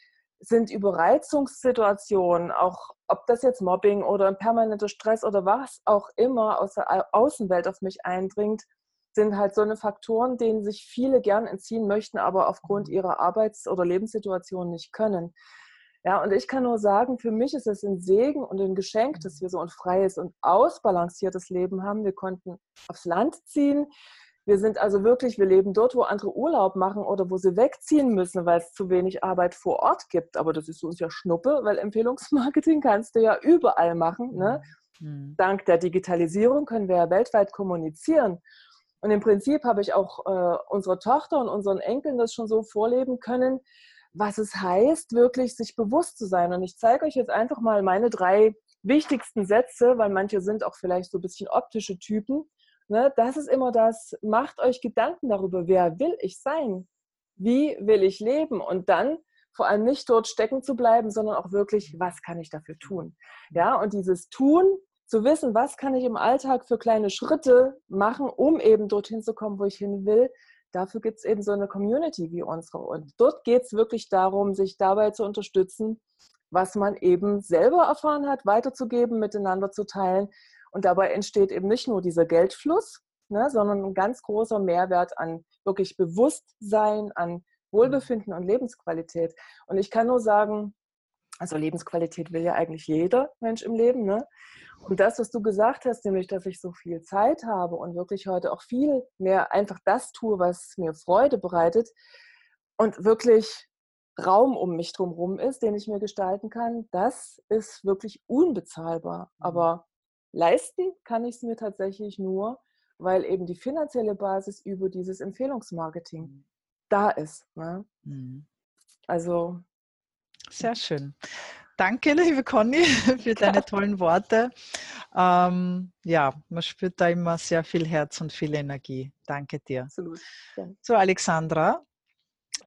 sind Überreizungssituationen, auch ob das jetzt Mobbing oder permanenter Stress oder was auch immer aus der Außenwelt auf mich eindringt, sind halt so eine Faktoren, denen sich viele gern entziehen möchten, aber aufgrund mhm. ihrer Arbeits- oder Lebenssituation nicht können. Ja, und ich kann nur sagen, für mich ist es ein Segen und ein Geschenk, dass wir so ein freies und ausbalanciertes Leben haben. Wir konnten aufs Land ziehen. Wir sind also wirklich, wir leben dort, wo andere Urlaub machen oder wo sie wegziehen müssen, weil es zu wenig Arbeit vor Ort gibt. Aber das ist uns ja Schnuppe, weil Empfehlungsmarketing kannst du ja überall machen. Ne? Mhm. Dank der Digitalisierung können wir ja weltweit kommunizieren. Und im Prinzip habe ich auch äh, unserer Tochter und unseren Enkeln das schon so vorleben können, was es heißt, wirklich sich bewusst zu sein. Und ich zeige euch jetzt einfach mal meine drei wichtigsten Sätze, weil manche sind auch vielleicht so ein bisschen optische Typen. Ne? Das ist immer das, macht euch Gedanken darüber, wer will ich sein? Wie will ich leben? Und dann vor allem nicht dort stecken zu bleiben, sondern auch wirklich, was kann ich dafür tun? Ja, und dieses Tun, zu wissen, was kann ich im Alltag für kleine Schritte machen, um eben dorthin zu kommen, wo ich hin will, dafür gibt es eben so eine Community wie unsere. Und dort geht es wirklich darum, sich dabei zu unterstützen, was man eben selber erfahren hat, weiterzugeben, miteinander zu teilen. Und dabei entsteht eben nicht nur dieser Geldfluss, ne, sondern ein ganz großer Mehrwert an wirklich Bewusstsein, an Wohlbefinden und Lebensqualität. Und ich kann nur sagen, also Lebensqualität will ja eigentlich jeder Mensch im Leben. Ne? Und das, was du gesagt hast, nämlich, dass ich so viel Zeit habe und wirklich heute auch viel mehr einfach das tue, was mir Freude bereitet und wirklich Raum um mich drumherum ist, den ich mir gestalten kann, das ist wirklich unbezahlbar. Mhm. Aber leisten kann ich es mir tatsächlich nur, weil eben die finanzielle Basis über dieses Empfehlungsmarketing mhm. da ist. Ne? Mhm. Also. Sehr schön. Danke, liebe Conny, <laughs> für deine tollen Worte. Ähm, ja, man spürt da immer sehr viel Herz und viel Energie. Danke dir. Absolut. Ja. So, Alexandra,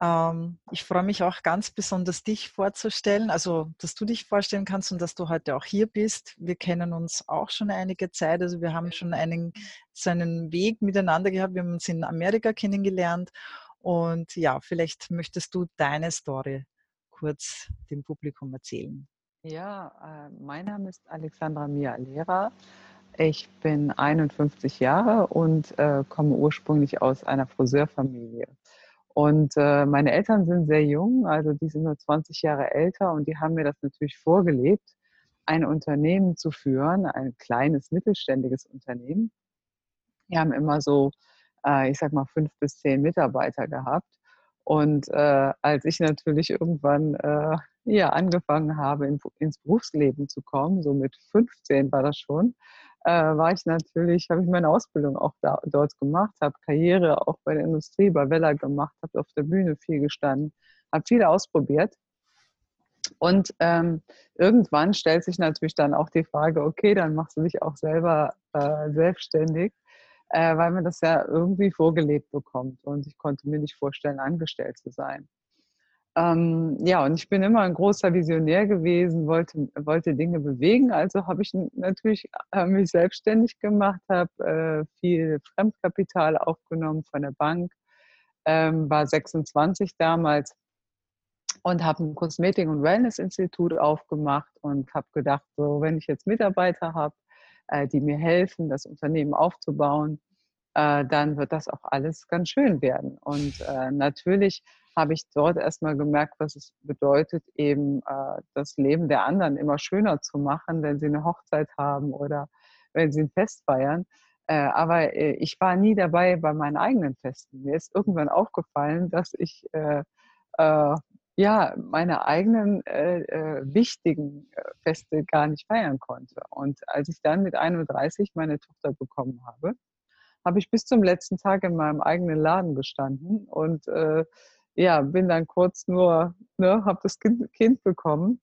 ähm, ich freue mich auch ganz besonders, dich vorzustellen, also dass du dich vorstellen kannst und dass du heute auch hier bist. Wir kennen uns auch schon einige Zeit, also wir haben schon einen, so einen Weg miteinander gehabt. Wir haben uns in Amerika kennengelernt und ja, vielleicht möchtest du deine Story kurz dem Publikum erzählen? Ja, äh, mein Name ist Alexandra Mia Lehrer. Ich bin 51 Jahre und äh, komme ursprünglich aus einer Friseurfamilie. Und äh, meine Eltern sind sehr jung, also die sind nur 20 Jahre älter und die haben mir das natürlich vorgelebt, ein Unternehmen zu führen, ein kleines mittelständiges Unternehmen. Die haben immer so, äh, ich sag mal, fünf bis zehn Mitarbeiter gehabt. Und äh, als ich natürlich irgendwann äh, ja, angefangen habe, in, ins Berufsleben zu kommen, so mit 15 war das schon, äh, war ich natürlich, habe ich meine Ausbildung auch da, dort gemacht, habe Karriere auch bei der Industrie, bei Weller gemacht, habe auf der Bühne viel gestanden, habe viel ausprobiert. Und ähm, irgendwann stellt sich natürlich dann auch die Frage, okay, dann machst du dich auch selber äh, selbstständig äh, weil man das ja irgendwie vorgelebt bekommt und ich konnte mir nicht vorstellen, angestellt zu sein. Ähm, ja, und ich bin immer ein großer Visionär gewesen, wollte, wollte Dinge bewegen, also habe ich natürlich äh, mich selbstständig gemacht, habe äh, viel Fremdkapital aufgenommen von der Bank, ähm, war 26 damals und habe ein Kosmetik- und Wellness-Institut aufgemacht und habe gedacht, so wenn ich jetzt Mitarbeiter habe, die mir helfen, das Unternehmen aufzubauen, äh, dann wird das auch alles ganz schön werden. Und äh, natürlich habe ich dort erstmal gemerkt, was es bedeutet, eben das Leben der anderen immer schöner zu machen, wenn sie eine Hochzeit haben oder wenn sie ein Fest feiern. aber ich war nie dabei bei meinen eigenen Festen. Mir ist irgendwann aufgefallen, dass ich ja, meine eigenen äh, äh, wichtigen äh, Feste gar nicht feiern konnte. Und als ich dann mit 31 meine Tochter bekommen habe, habe ich bis zum letzten Tag in meinem eigenen Laden gestanden und äh, ja, bin dann kurz nur, ne, habe das kind, kind bekommen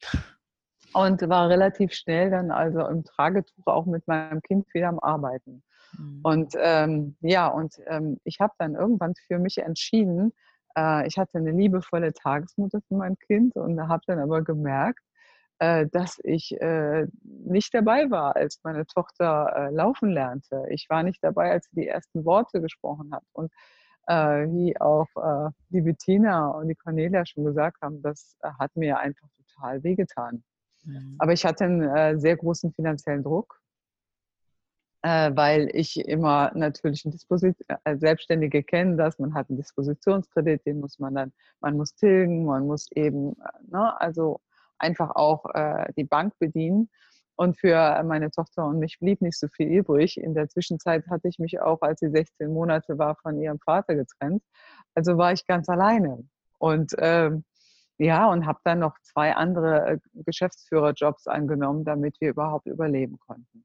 und war relativ schnell dann also im Tragetuch auch mit meinem Kind wieder am Arbeiten. Mhm. Und ähm, ja, und ähm, ich habe dann irgendwann für mich entschieden, äh, ich hatte eine liebevolle Tagesmutter für mein Kind und habe dann aber gemerkt, äh, dass ich äh, nicht dabei war, als meine Tochter laufen lernte. Ich war nicht dabei, als sie die ersten Worte gesprochen hat. Und wie auch die Bettina und die Cornelia schon gesagt haben, das hat mir einfach total wehgetan. Mhm. Aber ich hatte einen sehr großen finanziellen Druck äh, weil ich immer natürlich als Selbstständige kennen das, man hat einen Dispositionskredit, den muss man dann, man muss tilgen, man muss eben, äh, ne, also einfach auch äh, die Bank bedienen. Und für meine Tochter und mich blieb nicht so viel übrig. In der Zwischenzeit hatte ich mich auch, als sie 16 Monate war, von ihrem Vater getrennt. Also war ich ganz alleine. Und ähm, ja, und habe dann noch zwei andere äh, Geschäftsführerjobs angenommen, damit wir überhaupt überleben konnten.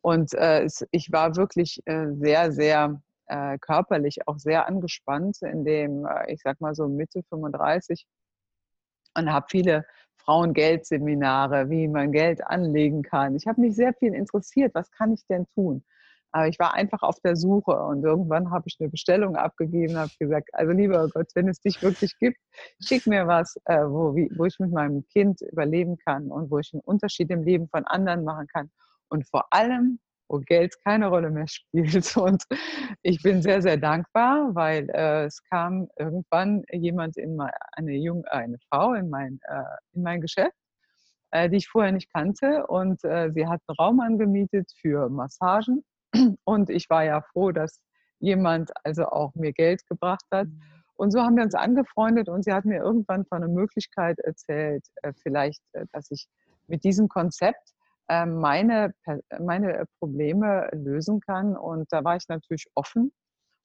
Und äh, es, ich war wirklich äh, sehr, sehr äh, körperlich auch sehr angespannt, in dem, äh, ich sag mal so Mitte 35 und habe viele Frauengeldseminare, wie man Geld anlegen kann. Ich habe mich sehr viel interessiert, was kann ich denn tun? Aber ich war einfach auf der Suche und irgendwann habe ich eine Bestellung abgegeben habe gesagt, also lieber Gott, wenn es dich wirklich gibt, schick mir was, äh, wo, wie, wo ich mit meinem Kind überleben kann und wo ich einen Unterschied im Leben von anderen machen kann. Und vor allem, wo Geld keine Rolle mehr <laughs> spielt. Und ich bin sehr, sehr dankbar, weil äh, es kam irgendwann jemand in mein, eine junge, eine Frau in mein, äh, in mein Geschäft, äh, die ich vorher nicht kannte. Und äh, sie hat einen Raum angemietet für Massagen. <clears throat> Und ich war ja froh, dass jemand also auch mir Geld gebracht hat. Mhm. Und so haben wir uns angefreundet und sie hat mir irgendwann von einer Möglichkeit erzählt, äh, vielleicht, äh, dass ich mit diesem Konzept meine, meine Probleme lösen kann. Und da war ich natürlich offen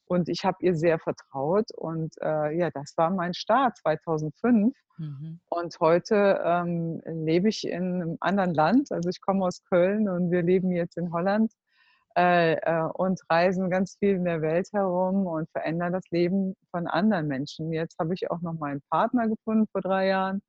und ich habe ihr sehr vertraut. Und äh, ja, das war mein Start 2005. Mhm. Und heute ähm, lebe ich in einem anderen Land. Also ich komme aus Köln und wir leben jetzt in Holland. Äh, äh, und reisen ganz viel in der Welt herum und verändern das Leben von anderen Menschen. Jetzt habe ich auch noch meinen Partner gefunden vor drei Jahren,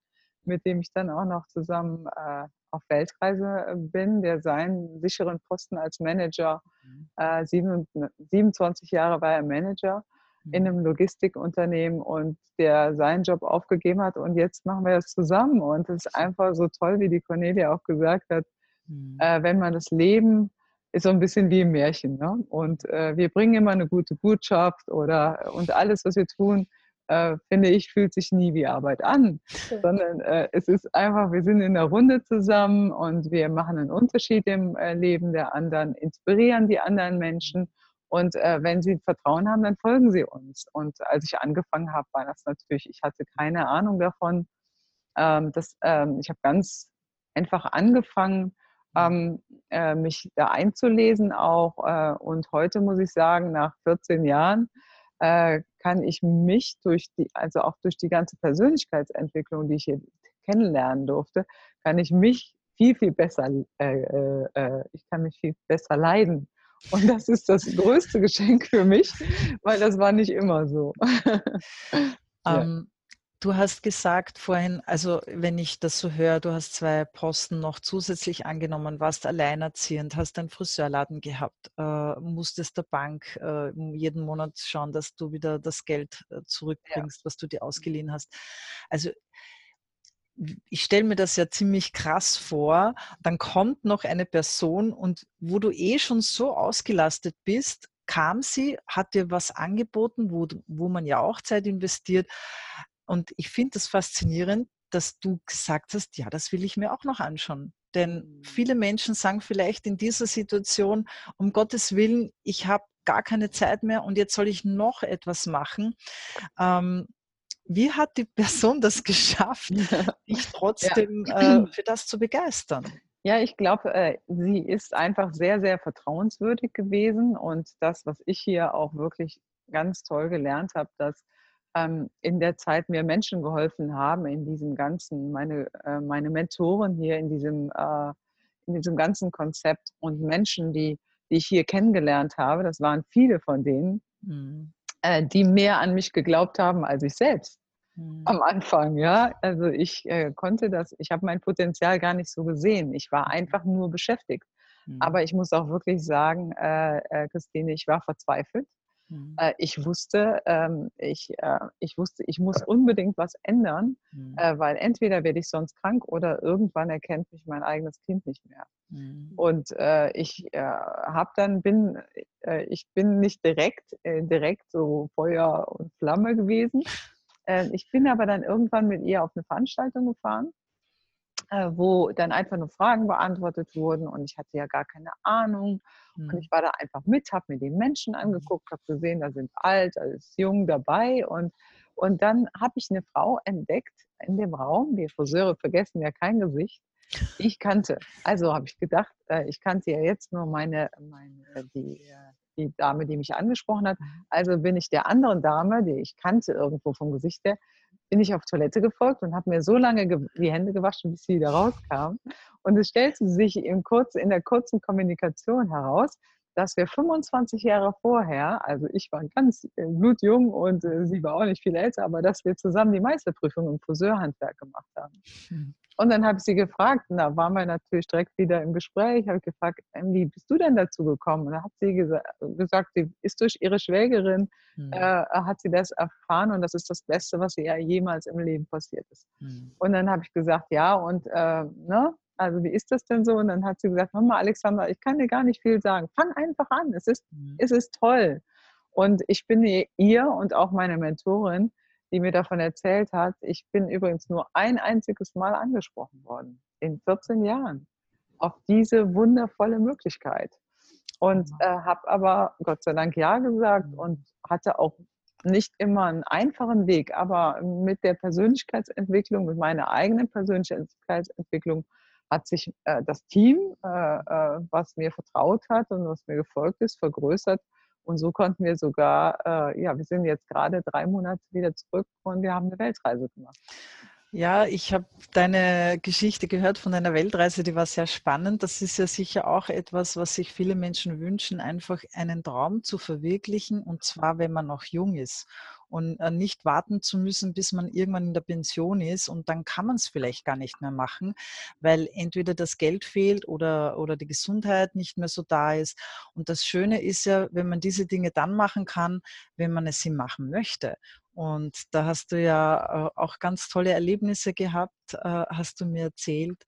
mit dem ich dann auch noch zusammen äh, auf Weltreise äh, bin, der seinen sicheren Posten als Manager, mhm. äh, 27 Jahre war er Manager in mhm. einem Logistikunternehmen und der seinen Job aufgegeben hat und jetzt machen wir das zusammen und es ist einfach so toll, wie die Cornelia auch gesagt hat, mhm. äh, wenn man das Leben ist so ein bisschen wie ein Märchen. Ne? Und äh, wir bringen immer eine gute Botschaft oder und alles, was wir tun, äh, finde ich, fühlt sich nie wie Arbeit an, okay. sondern äh, es ist einfach, wir sind in der Runde zusammen und wir machen einen Unterschied im äh, Leben der anderen, inspirieren die anderen Menschen und äh, wenn sie Vertrauen haben, dann folgen sie uns. Und als ich angefangen habe, war das natürlich, ich hatte keine Ahnung davon. Ähm, das, ähm, ich habe ganz einfach angefangen, ähm, äh, mich da einzulesen auch. Äh, und heute muss ich sagen, nach 14 Jahren, äh, kann ich mich durch die, also auch durch die ganze Persönlichkeitsentwicklung, die ich hier kennenlernen durfte, kann ich mich viel, viel besser, äh, äh, äh ich kann mich viel besser leiden. Und <laughs> das ist das größte Geschenk für mich, weil das war nicht immer so. <laughs> ja. ähm, Du hast gesagt vorhin, also wenn ich das so höre, du hast zwei Posten noch zusätzlich angenommen, warst alleinerziehend, hast einen Friseurladen gehabt, äh, musstest der Bank äh, jeden Monat schauen, dass du wieder das Geld äh, zurückbringst, ja. was du dir ausgeliehen hast. Also ich stelle mir das ja ziemlich krass vor. Dann kommt noch eine Person und wo du eh schon so ausgelastet bist, kam sie, hat dir was angeboten, wo, wo man ja auch Zeit investiert. Und ich finde das faszinierend, dass du gesagt hast, ja, das will ich mir auch noch anschauen. Denn viele mhm. Menschen sagen vielleicht in dieser Situation, um Gottes Willen, ich habe gar keine Zeit mehr und jetzt soll ich noch etwas machen. Ähm, wie hat die Person das geschafft, <laughs> dich trotzdem ja. äh, <clears throat> für das zu begeistern? Ja, ich glaube, äh, sie ist einfach sehr, sehr vertrauenswürdig gewesen und das, was ich hier auch wirklich ganz toll gelernt habe, dass ähm, in der Zeit mir Menschen geholfen haben in diesem ganzen, meine, äh, meine Mentoren hier in diesem, äh, in diesem ganzen Konzept und Menschen, die, die ich hier kennengelernt habe, das waren viele von denen, mhm. äh, die mehr an mich geglaubt haben als ich selbst. Mhm. Am Anfang, ja. Also ich äh, konnte das, ich habe mein Potenzial gar nicht so gesehen. Ich war einfach nur beschäftigt. Mhm. Aber ich muss auch wirklich sagen, äh, äh, Christine, ich war verzweifelt. Mhm. Äh, ich wusste, ähm, ich, äh, ich wusste, ich muss unbedingt was ändern, mhm. äh, weil entweder werde ich sonst krank oder irgendwann erkennt mich mein eigenes Kind nicht mehr. Mhm. Und äh, ich äh, habe dann bin, äh, ich bin nicht direkt, direkt so Feuer und Flamme gewesen. ich bin aber dann irgendwann mit ihr auf eine Veranstaltung gefahren äh, wo dann einfach nur Fragen beantwortet wurden und ich hatte ja gar keine Ahnung. Mhm. Und ich war da einfach mit, habe mir die Menschen mhm. angeguckt, habe gesehen, da sind alt, da ist jung dabei und, Und dann habe ich eine Frau entdeckt in dem Raum. Wir Friseure vergessen ja kein Gesicht. Ich kannte. Also habe ich gedacht, äh, ich kannte ja jetzt nur meine, meine die, äh, die Dame, die mich angesprochen hat. Mhm. Also bin ich der anderen Dame, die ich kannte irgendwo vom Gesicht her, bin ich auf Toilette gefolgt und habe mir so lange die Hände gewaschen, bis sie wieder rauskam. Und es stellte sich in, kurz, in der kurzen Kommunikation heraus, dass wir 25 Jahre vorher, also ich war ganz äh, blutjung und äh, sie war auch nicht viel älter, aber dass wir zusammen die Meisterprüfung im Friseurhandwerk gemacht haben. Und dann habe ich sie gefragt, und da waren wir natürlich direkt wieder im Gespräch, habe gefragt, wie bist du denn dazu gekommen? Und da hat sie gesa gesagt, sie ist durch ihre Schwägerin, mhm. äh, hat sie das erfahren und das ist das Beste, was ihr jemals im Leben passiert ist. Mhm. Und dann habe ich gesagt, ja, und äh, ne, also wie ist das denn so? Und dann hat sie gesagt, Mama Alexandra, ich kann dir gar nicht viel sagen. Fang einfach an. Es ist, mhm. es ist toll. Und ich bin ihr und auch meine Mentorin, die mir davon erzählt hat, ich bin übrigens nur ein einziges Mal angesprochen worden in 14 Jahren auf diese wundervolle Möglichkeit. Und äh, habe aber Gott sei Dank Ja gesagt mhm. und hatte auch nicht immer einen einfachen Weg, aber mit der Persönlichkeitsentwicklung, mit meiner eigenen Persönlichkeitsentwicklung hat sich äh, das Team, äh, äh, was mir vertraut hat und was mir gefolgt ist, vergrößert. Und so konnten wir sogar, äh, ja, wir sind jetzt gerade drei Monate wieder zurück und wir haben eine Weltreise gemacht. Ja, ich habe deine Geschichte gehört von deiner Weltreise, die war sehr spannend. Das ist ja sicher auch etwas, was sich viele Menschen wünschen, einfach einen Traum zu verwirklichen und zwar, wenn man noch jung ist und äh, nicht warten zu müssen, bis man irgendwann in der Pension ist und dann kann man es vielleicht gar nicht mehr machen, weil entweder das Geld fehlt oder, oder die Gesundheit nicht mehr so da ist. Und das Schöne ist ja, wenn man diese Dinge dann machen kann, wenn man es sie machen möchte. Und da hast du ja äh, auch ganz tolle Erlebnisse gehabt, äh, hast du mir erzählt.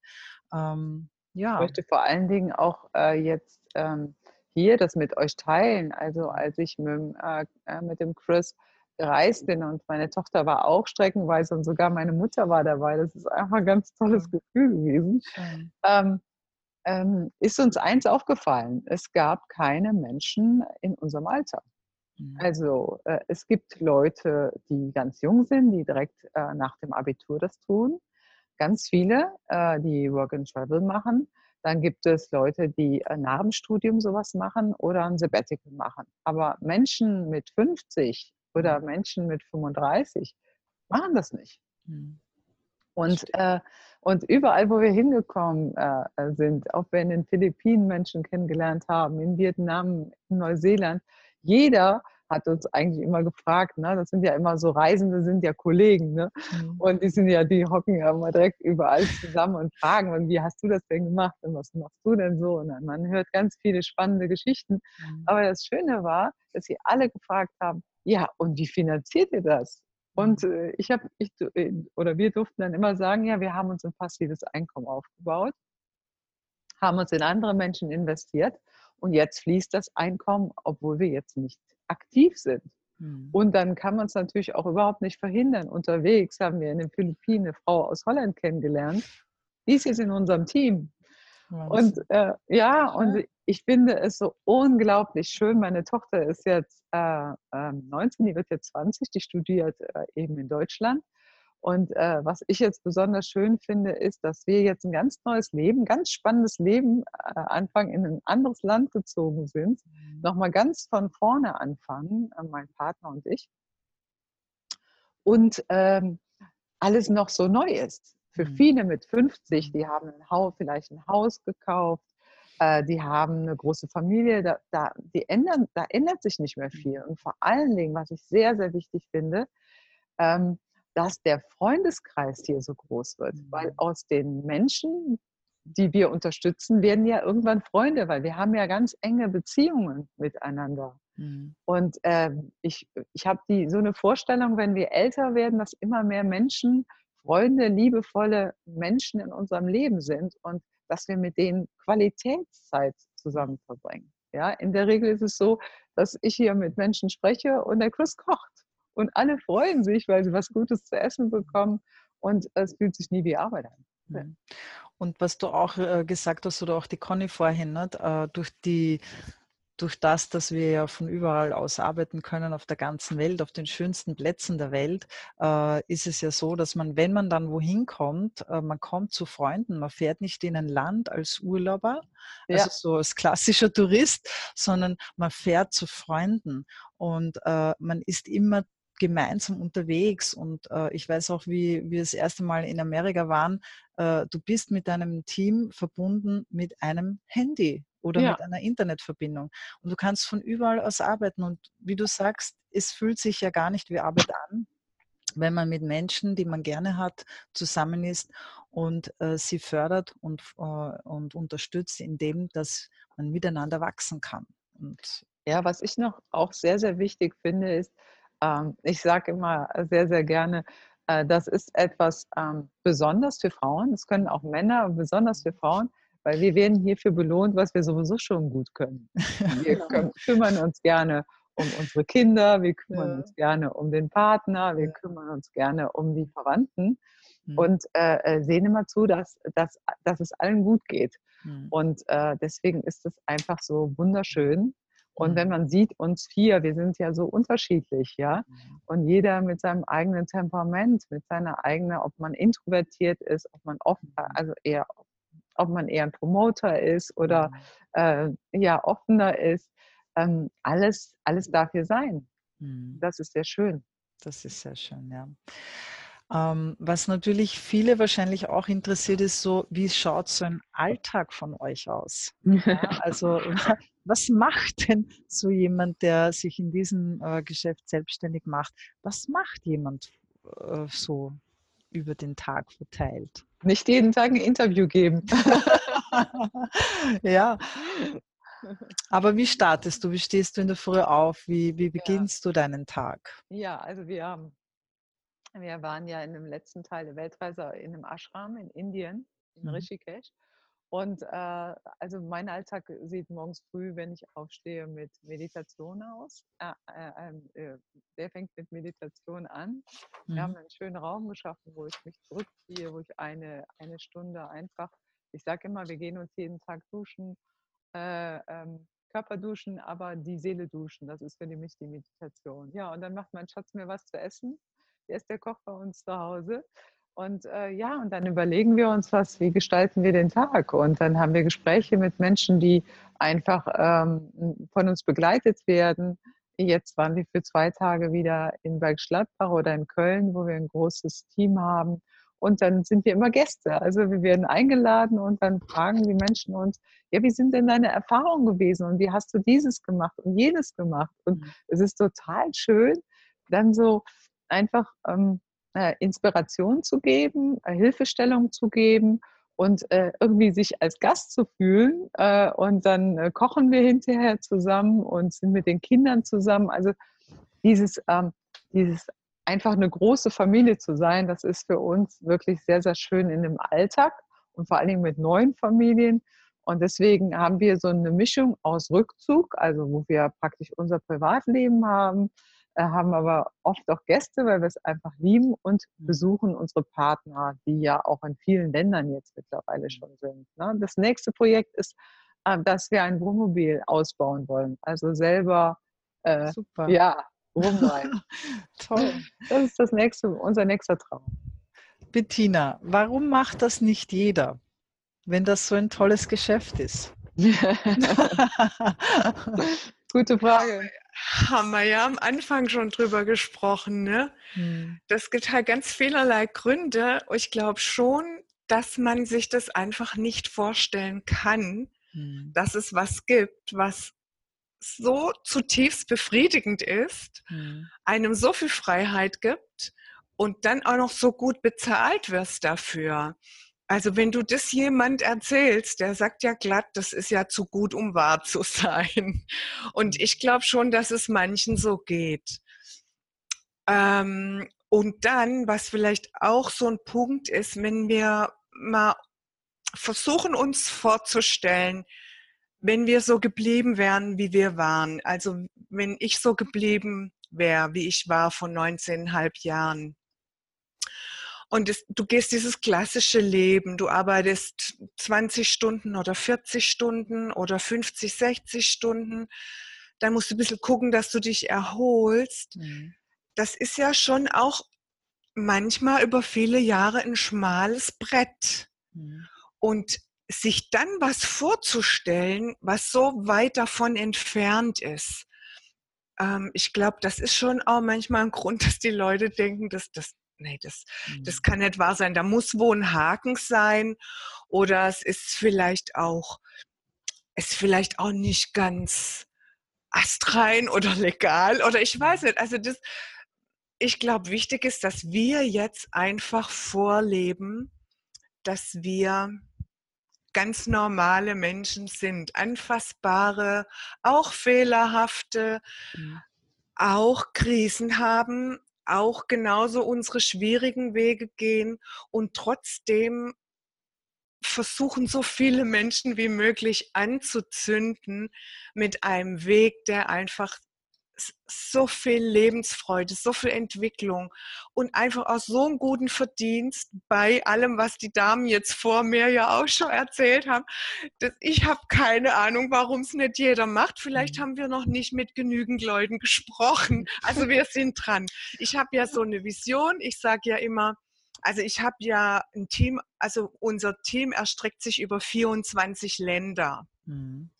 Ähm, ja. Ich möchte vor allen Dingen auch äh, jetzt ähm, hier das mit euch teilen. Also als ich mit, äh, mit dem Chris gereist bin und meine Tochter war auch streckenweise und sogar meine Mutter war dabei. Das ist einfach ein ganz tolles Gefühl gewesen. Ähm, ähm, ist uns eins aufgefallen, es gab keine Menschen in unserem Alter. Mhm. Also äh, es gibt Leute, die ganz jung sind, die direkt äh, nach dem Abitur das tun. Ganz viele, äh, die Work and Travel machen. Dann gibt es Leute, die äh, nach dem Studium sowas machen oder ein Sabbatical machen. Aber Menschen mit 50 oder. Menschen mit 35 machen das nicht. Mhm. Und, äh, und überall, wo wir hingekommen äh, sind, auch wenn in den Philippinen Menschen kennengelernt haben, in Vietnam, in Neuseeland, jeder hat uns eigentlich immer gefragt, ne? das sind ja immer so Reisende, sind ja Kollegen, ne? Mhm. und die sind ja, die hocken ja immer direkt überall zusammen und fragen, und wie hast du das denn gemacht und was machst du denn so? Und man hört ganz viele spannende Geschichten. Mhm. Aber das Schöne war, dass sie alle gefragt haben, ja, und wie finanziert ihr das? Und mhm. äh, ich habe, ich, äh, oder wir durften dann immer sagen, ja, wir haben uns ein passives Einkommen aufgebaut, haben uns in andere Menschen investiert und jetzt fließt das Einkommen, obwohl wir jetzt nicht aktiv sind. Mhm. Und dann kann man es natürlich auch überhaupt nicht verhindern. Unterwegs haben wir in den Philippinen eine Frau aus Holland kennengelernt. Die ist jetzt in unserem Team. Und äh, ja, und ich finde es so unglaublich schön. Meine Tochter ist jetzt äh, 19, ähm, die wird jetzt 20, die studiert äh, eben in Deutschland. Und äh, was ich jetzt besonders schön finde, ist, dass wir jetzt ein ganz neues Leben, ganz spannendes Leben äh, anfangen, in ein anderes Land gezogen sind, mhm. nochmal ganz von vorne anfangen, äh, mein Partner und ich. Und ähm, alles noch so neu ist. Für mhm. viele mit 50, die haben ein Haus, vielleicht ein Haus gekauft, äh, die haben eine große Familie, da, da, die ändern, da ändert sich nicht mehr viel. Und vor allen Dingen, was ich sehr, sehr wichtig finde, ähm, dass der Freundeskreis hier so groß wird, weil mhm. aus den Menschen, die wir unterstützen, werden ja irgendwann Freunde, weil wir haben ja ganz enge Beziehungen miteinander. Mhm. Und äh, ich, ich habe so eine Vorstellung, wenn wir älter werden, dass immer mehr Menschen, Freunde, liebevolle Menschen in unserem Leben sind und dass wir mit denen Qualitätszeit zusammen verbringen. Ja, in der Regel ist es so, dass ich hier mit Menschen spreche und der Chris kocht. Und alle freuen sich, weil sie was Gutes zu essen bekommen und es fühlt sich nie wie Arbeit an. Mhm. Und was du auch äh, gesagt hast, oder auch die Conny vorhin, ne, äh, durch die durch das, dass wir ja von überall aus arbeiten können auf der ganzen Welt, auf den schönsten Plätzen der Welt, äh, ist es ja so, dass man, wenn man dann wohin kommt, äh, man kommt zu Freunden, man fährt nicht in ein Land als Urlauber, ja. also so als klassischer Tourist, sondern man fährt zu Freunden und äh, man ist immer gemeinsam unterwegs. Und äh, ich weiß auch, wie wir das erste Mal in Amerika waren, äh, du bist mit deinem Team verbunden mit einem Handy oder ja. mit einer Internetverbindung. Und du kannst von überall aus arbeiten. Und wie du sagst, es fühlt sich ja gar nicht wie Arbeit an, wenn man mit Menschen, die man gerne hat, zusammen ist und äh, sie fördert und, äh, und unterstützt, indem dass man miteinander wachsen kann. Und ja, was ich noch auch sehr, sehr wichtig finde, ist, ähm, ich sage immer sehr, sehr gerne, äh, das ist etwas ähm, besonders für Frauen. Es können auch Männer, besonders für Frauen, weil wir werden hierfür belohnt, was wir sowieso schon gut können. <laughs> Wir können, kümmern uns gerne um unsere Kinder, wir kümmern ja. uns gerne um den Partner, wir ja. kümmern uns gerne um die Verwandten mhm. und äh, äh, sehen immer zu, dass, dass, dass es allen gut geht. Mhm. Und äh, deswegen ist es einfach so wunderschön, und wenn mhm. man sieht, uns vier, wir sind ja so unterschiedlich, ja. Und jeder mit seinem eigenen Temperament, mit seiner eigenen, ob man introvertiert ist, ob man offen, mhm. also eher, ob man eher ein Promoter ist oder äh, ja, offener ist. Ähm, alles, alles darf hier sein. Das ist sehr schön. Das ist sehr schön, ja. Ähm, was natürlich viele wahrscheinlich auch interessiert, ist so, wie schaut so ein Alltag von euch aus? Ja, also <laughs> was macht denn so jemand, der sich in diesem äh, Geschäft selbstständig macht? Was macht jemand äh, so über den Tag verteilt? Nicht jeden Tag ein Interview geben. <laughs> ja. Aber wie startest du? Wie stehst du in der Früh auf? Wie, wie beginnst ja. du deinen Tag? Ja, also wir haben wir waren ja in dem letzten Teil der Weltreise in einem Ashram in Indien, in mhm. Und äh, also mein Alltag sieht morgens früh, wenn ich aufstehe, mit Meditation aus. Äh, äh, ähm, äh der fängt mit Meditation an. Mhm. Wir haben mhm. einen schönen Raum geschaffen, wo ich mich zurückziehe, wo ich eine, eine Stunde einfach, ich sage immer, wir gehen uns jeden Tag duschen, äh, ähm, Körper duschen, aber die Seele duschen. Das ist für mich die Meditation. Ja, und dann macht mein Schatz mir was zu essen der ist der Koch bei uns zu Hause. Und äh, ja, und dann überlegen wir uns was, wie gestalten wir den Tag? Und dann haben wir Gespräche mit Menschen, die einfach ähm, von uns begleitet werden. Jetzt waren wir für zwei Tage wieder in Bergschladbach oder in Köln, wo wir ein großes Team haben. Und dann sind wir immer Gäste. Also wir werden eingeladen und dann fragen die Menschen uns, ja, wie sind denn deine Erfahrungen gewesen? Und wie hast du dieses gemacht und jenes gemacht? Und mhm. es ist total schön, dann so einfach ähm, äh, Inspiration zu geben, äh, Hilfestellung zu geben und äh, irgendwie sich als Gast zu fühlen. Äh, und dann äh, kochen wir hinterher zusammen und sind mit den Kindern zusammen. Also dieses, ähm, dieses einfach eine große Familie zu sein, das ist für uns wirklich sehr, sehr schön in dem Alltag und vor allen Dingen mit neuen Familien. Und deswegen haben wir so eine Mischung aus Rückzug, also wo wir praktisch unser Privatleben haben, äh, haben aber oft auch Gäste, weil wir es einfach lieben und mhm. besuchen unsere Partner, die ja auch in vielen Ländern jetzt mittlerweile mhm. schon sind. Ne? Das nächste Projekt ist, äh, dass wir ein Wohnmobil ausbauen wollen. Also selber, äh, Super. ja, rumreisen. <laughs> Toll. Das ist das nächste, unser nächster Traum. Bettina, warum macht das nicht jeder, wenn das so ein tolles Geschäft ist? <laughs> <laughs> Gute Frage haben wir ja am Anfang schon drüber gesprochen. Ne? Hm. Das gibt halt ganz vielerlei Gründe. Ich glaube schon, dass man sich das einfach nicht vorstellen kann, hm. dass es was gibt, was so zutiefst befriedigend ist, hm. einem so viel Freiheit gibt und dann auch noch so gut bezahlt wirst dafür. Also wenn du das jemand erzählst, der sagt ja glatt, das ist ja zu gut, um wahr zu <laughs> sein. Und mhm. ich glaube schon, dass es manchen so geht. Ähm, und dann, was vielleicht auch so ein Punkt ist, wenn wir mal versuchen uns vorzustellen, wenn wir so geblieben wären, wie wir waren, also wenn ich so geblieben wäre, wie ich war vor 19,5 Jahren, Und es, du gehst dieses klassische Leben, du arbeitest 20 Stunden oder 40 Stunden oder 50, 60 Stunden. Dann musst du ein bisschen gucken, dass du dich erholst. Mhm. Das ist ja schon auch manchmal über viele Jahre ein schmales Brett. Mhm. Und sich dann was vorzustellen, was so weit davon entfernt ist, ähm, ich glaube, das ist schon auch manchmal ein Grund, dass die Leute denken, dass das, nee, das, mhm. das kann nicht wahr sein. Da muss wohl ein Haken sein oder es ist vielleicht auch, ist vielleicht auch nicht ganz astrein <laughs> oder legal oder ich weiß nicht. Also das, ich glaube, wichtig ist, dass wir jetzt einfach vorleben, dass wir ganz normale Menschen sind, anfassbare, auch fehlerhafte, mhm. auch Krisen haben, auch genauso unsere schwierigen Wege gehen und trotzdem versuchen so viele Menschen wie möglich anzuzünden mit einem Weg, der einfach so viel Lebensfreude, so viel Entwicklung und einfach auch so einen guten Verdienst bei allem, was die Damen jetzt vor mir ja auch schon erzählt haben. Das, ich habe keine Ahnung, warum es nicht jeder macht. Vielleicht mhm. haben wir noch nicht mit genügend Leuten gesprochen. Also wir sind dran. Ich habe ja so eine Vision. Ich sage ja immer, also ich habe ja ein Team, also unser Team erstreckt sich über 24 Länder. Mhm.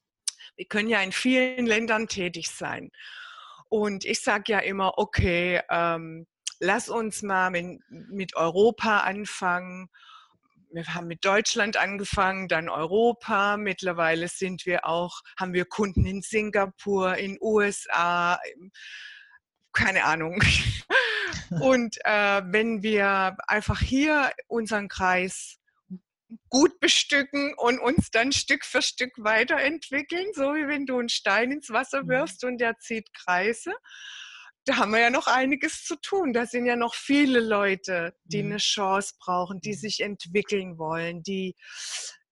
Wir können ja in vielen Ländern tätig sein. Und ich sage ja immer, okay, ähm, lass uns mal mit, mit Europa anfangen. Wir haben mit Deutschland angefangen, dann Europa. Mittlerweile sind wir auch, haben wir Kunden in Singapur, in USA, keine Ahnung. <laughs> Und äh, wenn wir einfach hier unseren Kreis gut bestücken und uns dann Stück für Stück weiterentwickeln, so wie wenn du einen Stein ins Wasser mhm. wirfst und der zieht Kreise. Da haben wir ja noch einiges zu tun. Da sind ja noch viele Leute, die mhm. eine Chance brauchen, die mhm. sich entwickeln wollen, die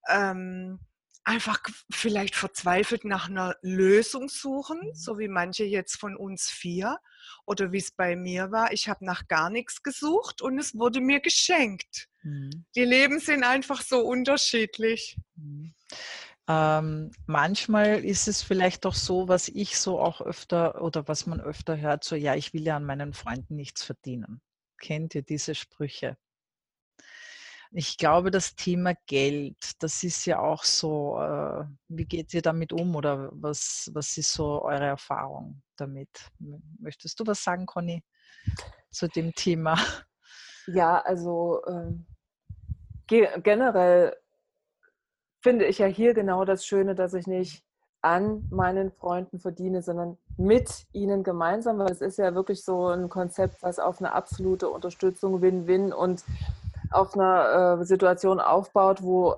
ähm, einfach vielleicht verzweifelt nach einer Lösung suchen, so wie manche jetzt von uns vier oder wie es bei mir war. Ich habe nach gar nichts gesucht und es wurde mir geschenkt. Mhm. Die Leben sind einfach so unterschiedlich. Mhm. Ähm, manchmal ist es vielleicht auch so, was ich so auch öfter oder was man öfter hört, so ja, ich will ja an meinen Freunden nichts verdienen. Kennt ihr diese Sprüche? Ich glaube, das Thema Geld, das ist ja auch so, äh, wie geht ihr damit um oder was, was ist so eure Erfahrung damit? Möchtest du was sagen, Conny, zu dem Thema? Ja, also ähm, generell finde ich ja hier genau das Schöne, dass ich nicht an meinen Freunden verdiene, sondern mit ihnen gemeinsam, weil es ist ja wirklich so ein Konzept, was auf eine absolute Unterstützung, Win-Win und auf einer äh, Situation aufbaut, wo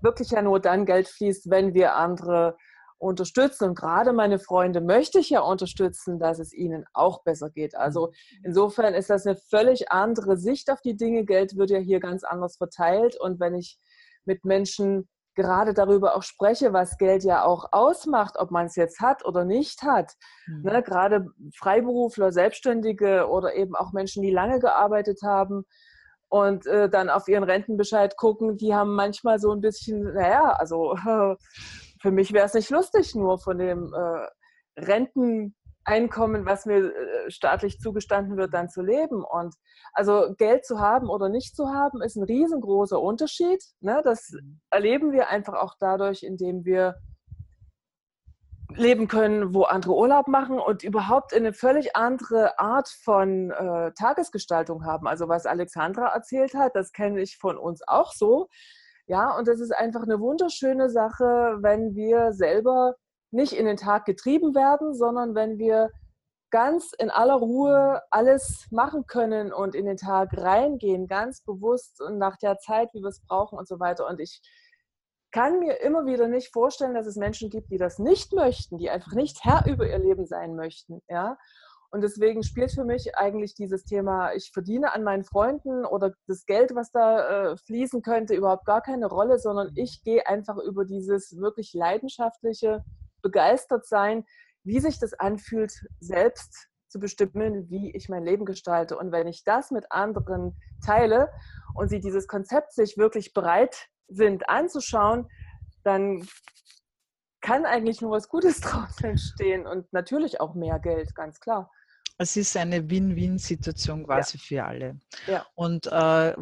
wirklich ja nur dann Geld fließt, wenn wir andere unterstützen. Und gerade meine Freunde möchte ich ja unterstützen, dass es ihnen auch besser geht. Also insofern ist das eine völlig andere Sicht auf die Dinge. Geld wird ja hier ganz anders verteilt. Und wenn ich mit Menschen gerade darüber auch spreche, was Geld ja auch ausmacht, ob man es jetzt hat oder nicht hat. Mhm. Ne, gerade Freiberufler, Selbstständige oder eben auch Menschen, die lange gearbeitet haben, und äh, dann auf ihren Rentenbescheid gucken, die haben manchmal so ein bisschen, naja, also äh, <laughs> für mich wäre es nicht lustig, nur von dem äh, Renteneinkommen, was mir äh, staatlich zugestanden wird, dann zu leben. Und also Geld zu haben oder nicht zu haben, ist ein riesengroßer Unterschied. Ne? Das mhm. erleben wir einfach auch dadurch, indem wir leben können, wo andere Urlaub machen und überhaupt eine völlig andere Art von äh, Tagesgestaltung haben. Also was Alexandra erzählt hat, das kenne ich von uns auch so. Ja, und das ist einfach eine wunderschöne Sache, wenn wir selber nicht in den Tag getrieben werden, sondern wenn wir ganz in aller Ruhe alles machen können und in den Tag reingehen, ganz bewusst und nach der Zeit, wie wir es brauchen und so weiter. Und ich kann mir immer wieder nicht vorstellen, dass es Menschen gibt, die das nicht möchten, die einfach nicht Herr über ihr Leben sein möchten. Ja? Und deswegen spielt für mich eigentlich dieses Thema, ich verdiene an meinen Freunden oder das Geld, was da äh, fließen könnte, überhaupt gar keine Rolle, sondern ich gehe einfach über dieses wirklich leidenschaftliche, begeistert sein, wie sich das anfühlt, selbst zu bestimmen, wie ich mein Leben gestalte. Und wenn ich das mit anderen teile und sie dieses Konzept sich wirklich bereit sind anzuschauen, dann kann eigentlich nur was Gutes <laughs> draus entstehen und natürlich auch mehr Geld, ganz klar. Es ist eine Win-Win-Situation quasi ja. für alle. Ja. Und äh,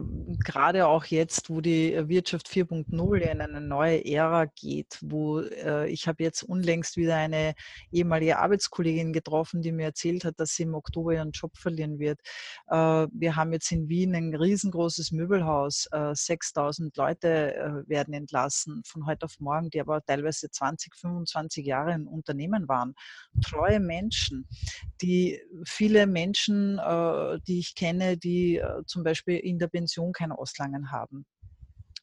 gerade auch jetzt, wo die Wirtschaft 4.0 in eine neue Ära geht, wo äh, ich habe jetzt unlängst wieder eine ehemalige Arbeitskollegin getroffen, die mir erzählt hat, dass sie im Oktober ihren Job verlieren wird. Äh, wir haben jetzt in Wien ein riesengroßes Möbelhaus. 6000 äh, Leute äh, werden entlassen von heute auf morgen, die aber teilweise 20, 25 Jahre im Unternehmen waren. Treue Menschen, die viele Menschen, äh, die ich kenne, die äh, zum Beispiel in der Pension kein Auslangen haben.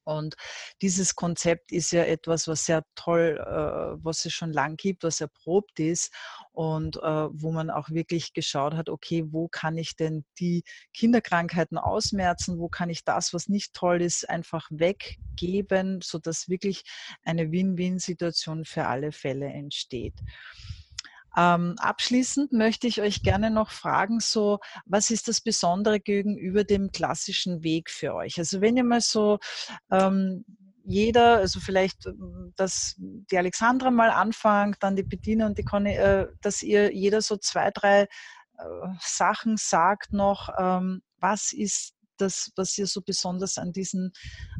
Und dieses Konzept ist ja etwas, was sehr toll, äh, was es schon lang gibt, was erprobt ist und wo man auch wirklich geschaut hat, okay, wo kann ich denn die Kinderkrankheiten ausmerzen, wo kann ich das, was nicht toll ist, einfach weggeben, sodass wirklich eine Win-Win-Situation für alle Fälle entsteht. Ähm, abschließend möchte ich euch gerne noch fragen, so, was ist das Besondere gegenüber dem klassischen Weg für euch? Also wenn ihr mal so ähm, jeder, also vielleicht, ähm, dass die Alexandra mal anfängt, dann die Bettina und die Conny, äh, dass ihr jeder so zwei, drei äh, Sachen sagt noch, ähm, was ist das, was ihr so besonders an, diesen,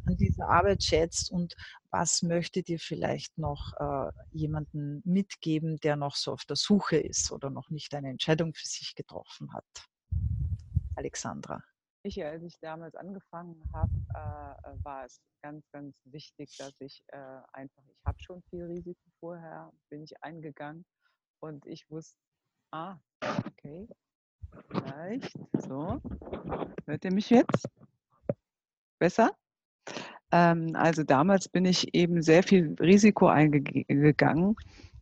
an dieser Arbeit schätzt und was möchtet ihr vielleicht noch äh, jemanden mitgeben, der noch so auf der Suche ist oder noch nicht eine Entscheidung für sich getroffen hat? Alexandra. Ich, als ich damals angefangen habe, äh, war es ganz, ganz wichtig, dass ich äh, einfach, ich habe schon viel Risiko vorher, bin ich eingegangen und ich wusste, ah, okay, vielleicht, so, Hört ihr mich jetzt? Besser? Ähm, also damals bin ich eben sehr viel Risiko eingegangen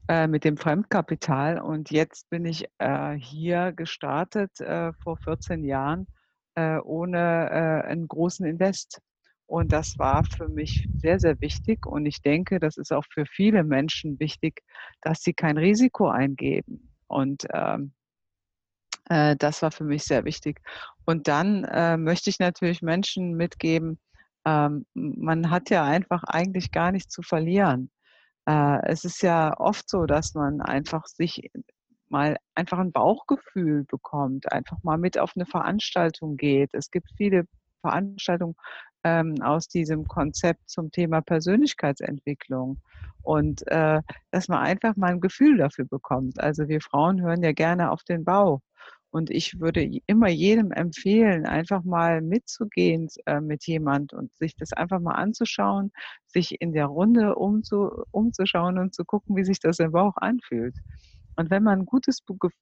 äh, mit dem Fremdkapital und jetzt bin ich äh, hier gestartet äh, vor 14 Jahren ohne einen großen Invest. Und das war für mich sehr, sehr wichtig. Und ich denke, das ist auch für viele Menschen wichtig, dass sie kein Risiko eingeben. Und ähm, äh, das war für mich sehr wichtig. Und dann äh, möchte ich natürlich Menschen mitgeben, ähm, man hat ja einfach eigentlich gar nichts zu verlieren. Äh, es ist ja oft so, dass man einfach sich mal einfach ein Bauchgefühl bekommt, einfach mal mit auf eine Veranstaltung geht. Es gibt viele Veranstaltungen ähm, aus diesem Konzept zum Thema Persönlichkeitsentwicklung und äh, dass man einfach mal ein Gefühl dafür bekommt. Also wir Frauen hören ja gerne auf den Bauch und ich würde immer jedem empfehlen, einfach mal mitzugehen äh, mit jemand und sich das einfach mal anzuschauen, sich in der Runde umzu, umzuschauen und zu gucken, wie sich das im Bauch anfühlt. Und wenn man ein gutes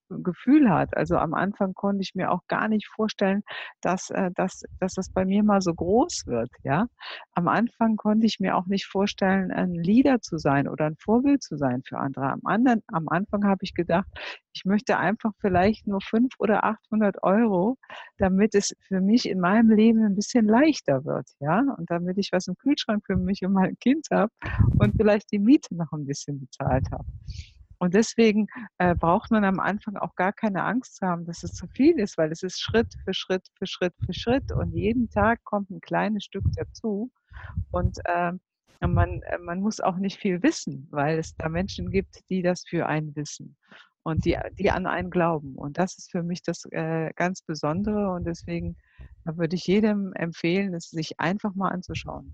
Gefühl hat, also am Anfang konnte ich mir auch gar nicht vorstellen, dass, äh, dass, dass das bei mir mal so groß wird. Ja, am Anfang konnte ich mir auch nicht vorstellen, ein Leader zu sein oder ein Vorbild zu sein für andere. Am, anderen, am Anfang habe ich gedacht, ich möchte einfach vielleicht nur fünf oder 800 Euro, damit es für mich in meinem Leben ein bisschen leichter wird. Ja, und damit ich was im Kühlschrank für mich und mein Kind habe und vielleicht die Miete noch ein bisschen bezahlt habe. Und deswegen äh, braucht man am Anfang auch gar keine Angst zu haben, dass es zu viel ist, weil es ist Schritt für Schritt für Schritt für Schritt und jeden Tag kommt ein kleines Stück dazu. Und äh, man, äh, man muss auch nicht viel wissen, weil es da Menschen gibt, die das für einen wissen und die, die an einen glauben. Und das ist für mich das äh, ganz Besondere und deswegen würde ich jedem empfehlen, es sich einfach mal anzuschauen.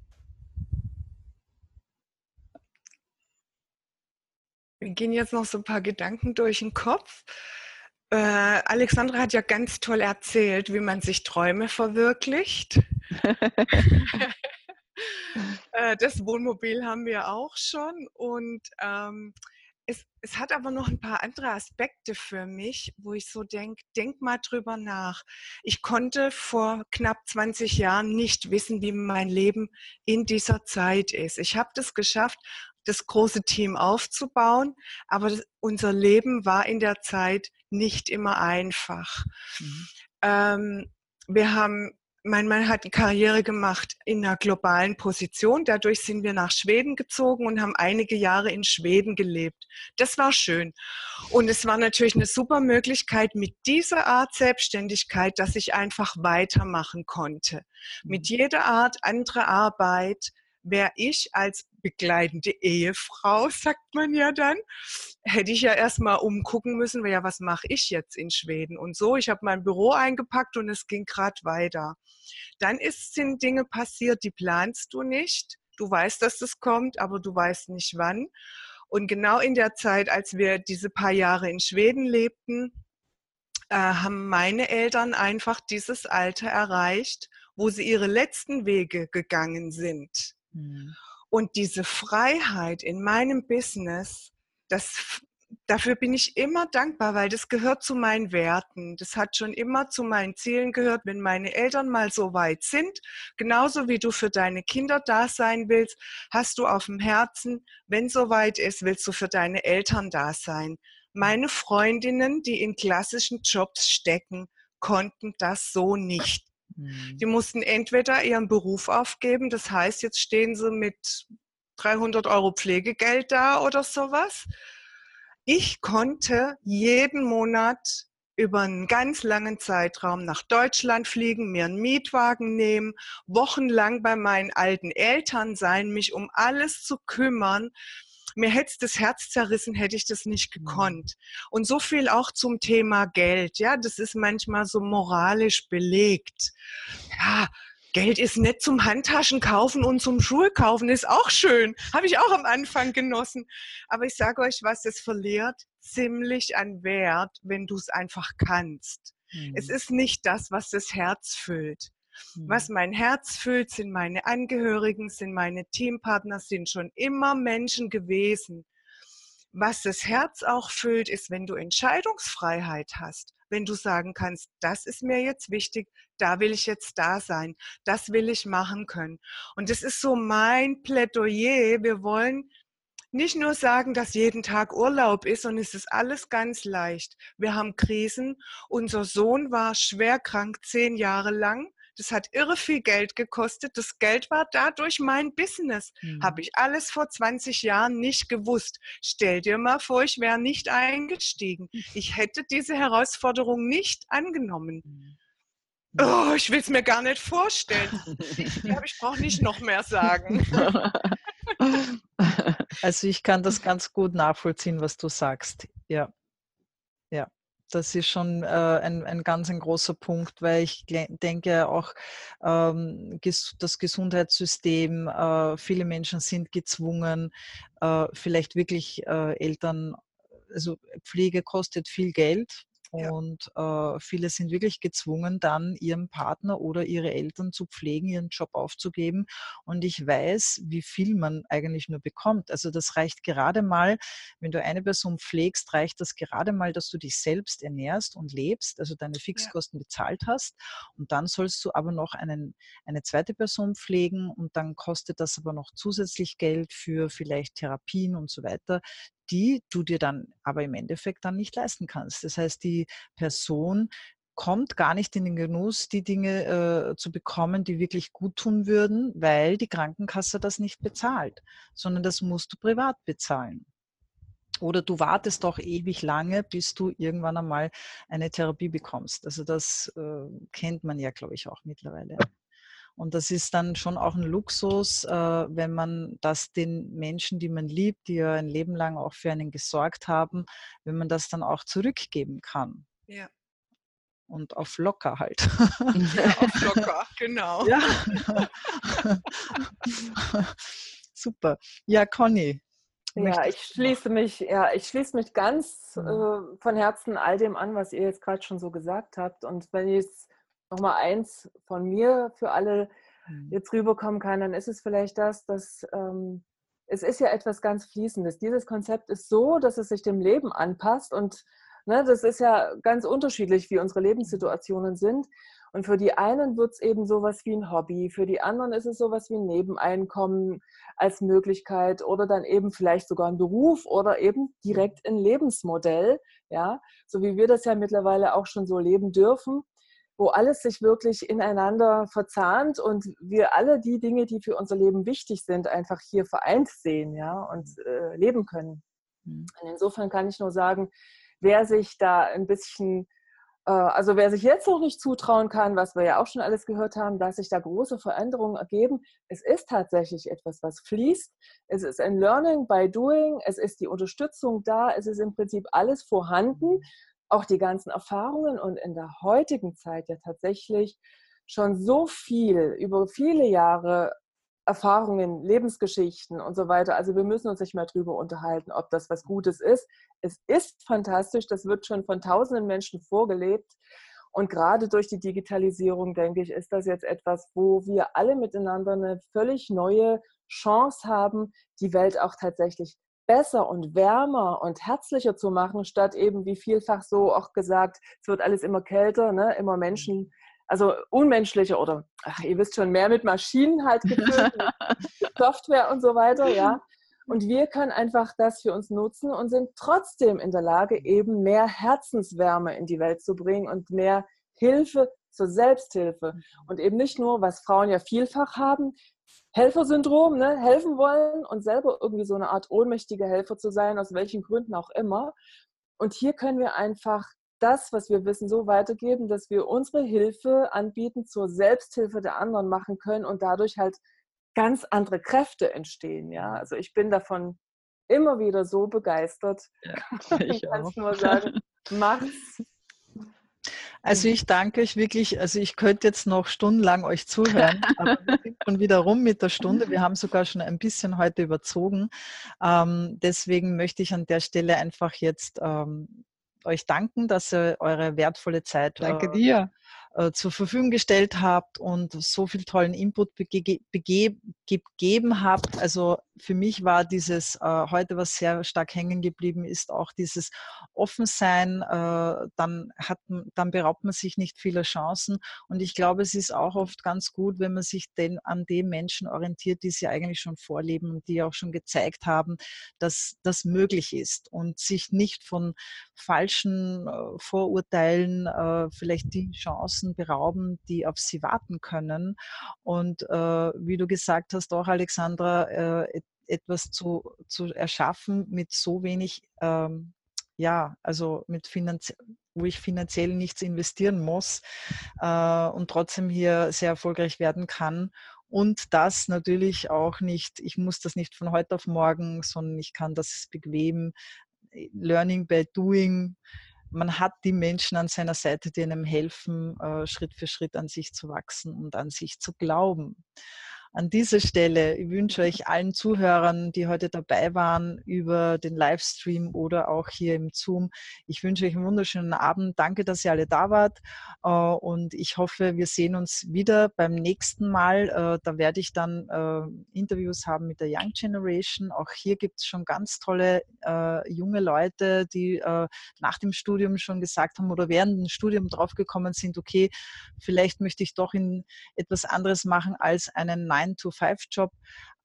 Mir gehen jetzt noch so ein paar Gedanken durch den Kopf. Äh, Alexandra hat ja ganz toll erzählt, wie man sich Träume verwirklicht. <laughs> äh, das Wohnmobil haben wir auch schon. Und ähm, es, es, hat aber noch ein paar andere Aspekte für mich, wo ich so denke, denk mal drüber nach. Ich konnte vor knapp 20 Jahren nicht wissen, wie mein Leben in dieser Zeit ist. Ich habe das geschafft, das große Team aufzubauen, aber das, unser Leben war in der Zeit nicht immer einfach. Mhm. Ähm, wir haben mein Mann hat die Karriere gemacht in einer globalen Position. Dadurch sind wir nach Schweden gezogen und haben einige Jahre in Schweden gelebt. Das war schön. Und es war natürlich eine super Möglichkeit mit dieser Art Selbstständigkeit, dass ich einfach weitermachen konnte. Mit mhm. jeder Art andere Arbeit wäre ich als begleitende Ehefrau, <laughs> sagt man ja dann, hätte ich ja erstmal umgucken müssen, weil ja, was mache ich jetzt in Schweden? Und so, ich habe mein Büro eingepackt und es ging gerade weiter. Dann ist, sind Dinge passiert, die planst du nicht. Du weißt, dass das kommt, aber du weißt nicht wann. Und genau in der Zeit, als wir diese paar Jahre in Schweden lebten, äh, haben meine Eltern einfach dieses Alter erreicht, wo sie ihre letzten Wege gegangen sind. Mhm. Und diese Freiheit in meinem Business, das, dafür bin ich immer dankbar, weil das gehört zu meinen Werten. Das hat schon immer zu meinen Zielen gehört, wenn meine Eltern mal so weit sind. Genauso wie du für deine Kinder da sein willst, hast du auf dem Herzen, wenn so weit ist, willst du für deine Eltern da sein. Meine Freundinnen, die in klassischen Jobs stecken, konnten das so nicht. Mhm. Die mussten entweder ihren Beruf aufgeben, das heißt, jetzt stehen sie mit 300 Euro Pflegegeld da oder sowas. Ich konnte jeden Monat über einen ganz langen Zeitraum nach Deutschland fliegen, mir einen Mietwagen nehmen, wochenlang bei meinen alten Eltern sein, mich um alles zu kümmern, mir hätte das Herz zerrissen, hätte ich das nicht mhm. gekonnt. Und so viel auch zum Thema Geld. Ja, das ist manchmal so moralisch belegt. Ja, Geld ist nett zum Handtaschen kaufen und zum Schuhe kaufen, ist auch schön. Habe ich auch am Anfang genossen. Aber ich sage euch was, es verliert ziemlich an Wert, wenn du es einfach kannst. Mhm. Es ist nicht das, was das Herz füllt. Was mhm. mein Herz füllt, sind meine Angehörigen, sind meine Teampartner, sind schon immer Menschen gewesen. Was das Herz auch füllt, ist, wenn du Entscheidungsfreiheit hast, wenn du sagen kannst, das ist mir jetzt wichtig, da will ich jetzt da sein, das will ich machen können. Und das ist so mein Plädoyer. Wir wollen nicht nur sagen, dass jeden Tag Urlaub ist und es ist alles ganz leicht. Wir haben Krisen. Unser Sohn war schwer krank zehn Jahre lang. Das hat irre viel Geld gekostet. Das Geld war dadurch mein Business. Mhm. Habe ich alles vor 20 Jahren nicht gewusst. Stell dir mal vor, ich wäre nicht eingestiegen. Ich hätte diese Herausforderung nicht angenommen. Mhm. Oh, ich will es mir gar nicht vorstellen. <laughs> Ich glaube, ich brauche nicht noch mehr sagen. <laughs> Also ich kann das ganz gut nachvollziehen, was du sagst. Ja. Ja das ist schon äh, ein, ein ganz ein großer Punkt, weil ich denke auch, ähm, ges das Gesundheitssystem, äh, viele Menschen sind gezwungen, äh, vielleicht wirklich äh, Eltern, also Pflege kostet viel Geld und äh, viele sind wirklich gezwungen, dann ihren Partner oder ihre Eltern zu pflegen, ihren Job aufzugeben. Und ich weiß, wie viel man eigentlich nur bekommt. Also das reicht gerade mal, wenn du eine Person pflegst, reicht das gerade mal, dass du dich selbst ernährst und lebst, also deine Fixkosten ja. bezahlt hast. Und dann sollst du aber noch einen, eine zweite Person pflegen und dann kostet das aber noch zusätzlich Geld für vielleicht Therapien und so weiter, die du dir dann aber im Endeffekt dann nicht leisten kannst. Das heißt, die Person kommt gar nicht in den Genuss, die Dinge äh, zu bekommen, die wirklich gut tun würden, weil die Krankenkasse das nicht bezahlt, sondern das musst du privat bezahlen. Oder du wartest doch ewig lange, bis du irgendwann einmal eine Therapie bekommst. Also das äh, kennt man ja, glaube ich, auch mittlerweile. Und das ist dann schon auch ein Luxus, äh, wenn man das den Menschen, die man liebt, die ja ein Leben lang auch für einen gesorgt haben, wenn man das dann auch zurückgeben kann. Ja. Und auf locker halt. Ja, <laughs> auf <laughs> locker, genau. Ja. <laughs> Super. Ja, Conny. Ja, ich schließe mich, ja, ich schließe mich ganz mhm. äh, von Herzen all dem an, was ihr jetzt gerade schon so gesagt habt. Und wenn ich es nochmal eins von mir für alle mhm. jetzt rüberkommen kann, dann ist es vielleicht das, dass ähm, es ist ja etwas ganz Fließendes. Dieses Konzept ist so, dass es sich dem Leben anpasst und ne, das ist ja ganz unterschiedlich, wie unsere Lebenssituationen sind. Und für die einen wird es eben sowas wie ein Hobby, für die anderen ist es sowas wie ein Nebeneinkommen als Möglichkeit oder dann eben vielleicht sogar ein Beruf oder eben direkt ein Lebensmodell, ja, so wie wir das ja mittlerweile auch schon so leben dürfen wo alles sich wirklich ineinander verzahnt und wir alle die Dinge, die für unser Leben wichtig sind, einfach hier vereint sehen ja, und äh, leben können. Mhm. Und insofern kann ich nur sagen, wer sich da ein bisschen äh, also wer sich jetzt noch nicht zutrauen kann, was wir ja auch schon alles gehört haben, dass sich da große Veränderungen ergeben, es ist tatsächlich etwas, was fließt. Es ist ein Learning by Doing, es ist die Unterstützung da, es ist im Prinzip alles vorhanden, auch die ganzen Erfahrungen und in der heutigen Zeit ja tatsächlich schon so viel über viele Jahre Erfahrungen, Lebensgeschichten und so weiter. Also wir müssen uns nicht mehr darüber unterhalten, ob das was Gutes ist. Es ist fantastisch, das wird schon von tausenden Menschen vorgelebt. Und gerade durch die Digitalisierung, denke ich, ist das jetzt etwas, wo wir alle miteinander eine völlig neue Chance haben, die Welt auch tatsächlich besser und wärmer und herzlicher zu machen, statt eben wie vielfach so auch gesagt, es wird alles immer kälter, ne? immer Menschen also unmenschliche oder ach, ihr wisst schon, mehr mit Maschinen halt <laughs> gefüllt, Software und so weiter, ja. Und wir können einfach das für uns nutzen und sind trotzdem in der Lage, eben mehr Herzenswärme in die Welt zu bringen und mehr Hilfe zur Selbsthilfe. Und eben nicht nur, was Frauen ja vielfach haben, Helfersyndrom, ne? helfen wollen und selber irgendwie so eine Art ohnmächtige Helfer zu sein, aus welchen Gründen auch immer. Und hier können wir einfach das, was wir wissen, so weitergeben, dass wir unsere Hilfe anbieten, zur Selbsthilfe der anderen machen können und dadurch halt ganz andere Kräfte entstehen. Ja, also ich bin davon immer wieder so begeistert. Ja, <laughs> ich kann nur sagen, <laughs> mach's. Also ich danke euch wirklich, also ich könnte jetzt noch stundenlang euch zuhören, <laughs> aber wir sind schon wieder rum mit der Stunde. Wir haben sogar schon ein bisschen heute überzogen. Ähm, deswegen möchte ich an der Stelle einfach jetzt ähm, euch danken, dass ihr eure wertvolle Zeit Danke äh, dir. Äh, zur Verfügung gestellt habt und so viel tollen Input gegeben habt. Also für mich war dieses äh, heute, was sehr stark hängen geblieben ist, auch dieses Offensein. Äh, dann hat, dann beraubt man sich nicht vieler Chancen. Und ich glaube, es ist auch oft ganz gut, wenn man sich den, an den Menschen orientiert, die sie eigentlich schon vorleben und die auch schon gezeigt haben, dass das möglich ist und sich nicht von falschen äh, Vorurteilen äh, vielleicht die Chancen berauben, die auf sie warten können. Und äh, wie du gesagt hast, auch Alexandra, äh, etwas zu, zu erschaffen mit so wenig, ähm, ja, also mit finanziell wo ich finanziell nichts investieren muss äh, und trotzdem hier sehr erfolgreich werden kann. Und das natürlich auch nicht, ich muss das nicht von heute auf morgen, sondern ich kann das bequem, äh, Learning by Doing, man hat die Menschen an seiner Seite, die einem helfen, äh, Schritt für Schritt an sich zu wachsen und an sich zu glauben an dieser Stelle, ich wünsche euch allen Zuhörern, die heute dabei waren, über den Livestream oder auch hier im Zoom, ich wünsche euch einen wunderschönen Abend. Danke, dass ihr alle da wart. Äh, und ich hoffe, wir sehen uns wieder beim nächsten Mal. Äh, da werde ich dann äh, Interviews haben mit der Young Generation. Auch hier gibt es schon ganz tolle junge Leute, die nach dem Studium schon gesagt haben oder während dem Studium draufgekommen sind, okay, vielleicht möchte ich doch in etwas anderes machen als einen 9 9-to-5-Job.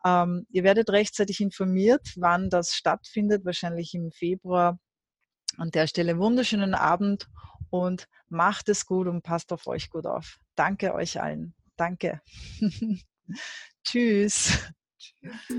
Ähm, ihr werdet rechtzeitig informiert, wann das stattfindet, wahrscheinlich im Februar. An der Stelle wunderschönen Abend und macht es gut und passt auf euch gut auf. Danke euch allen. Danke. <laughs> Tschüss. Tschüss.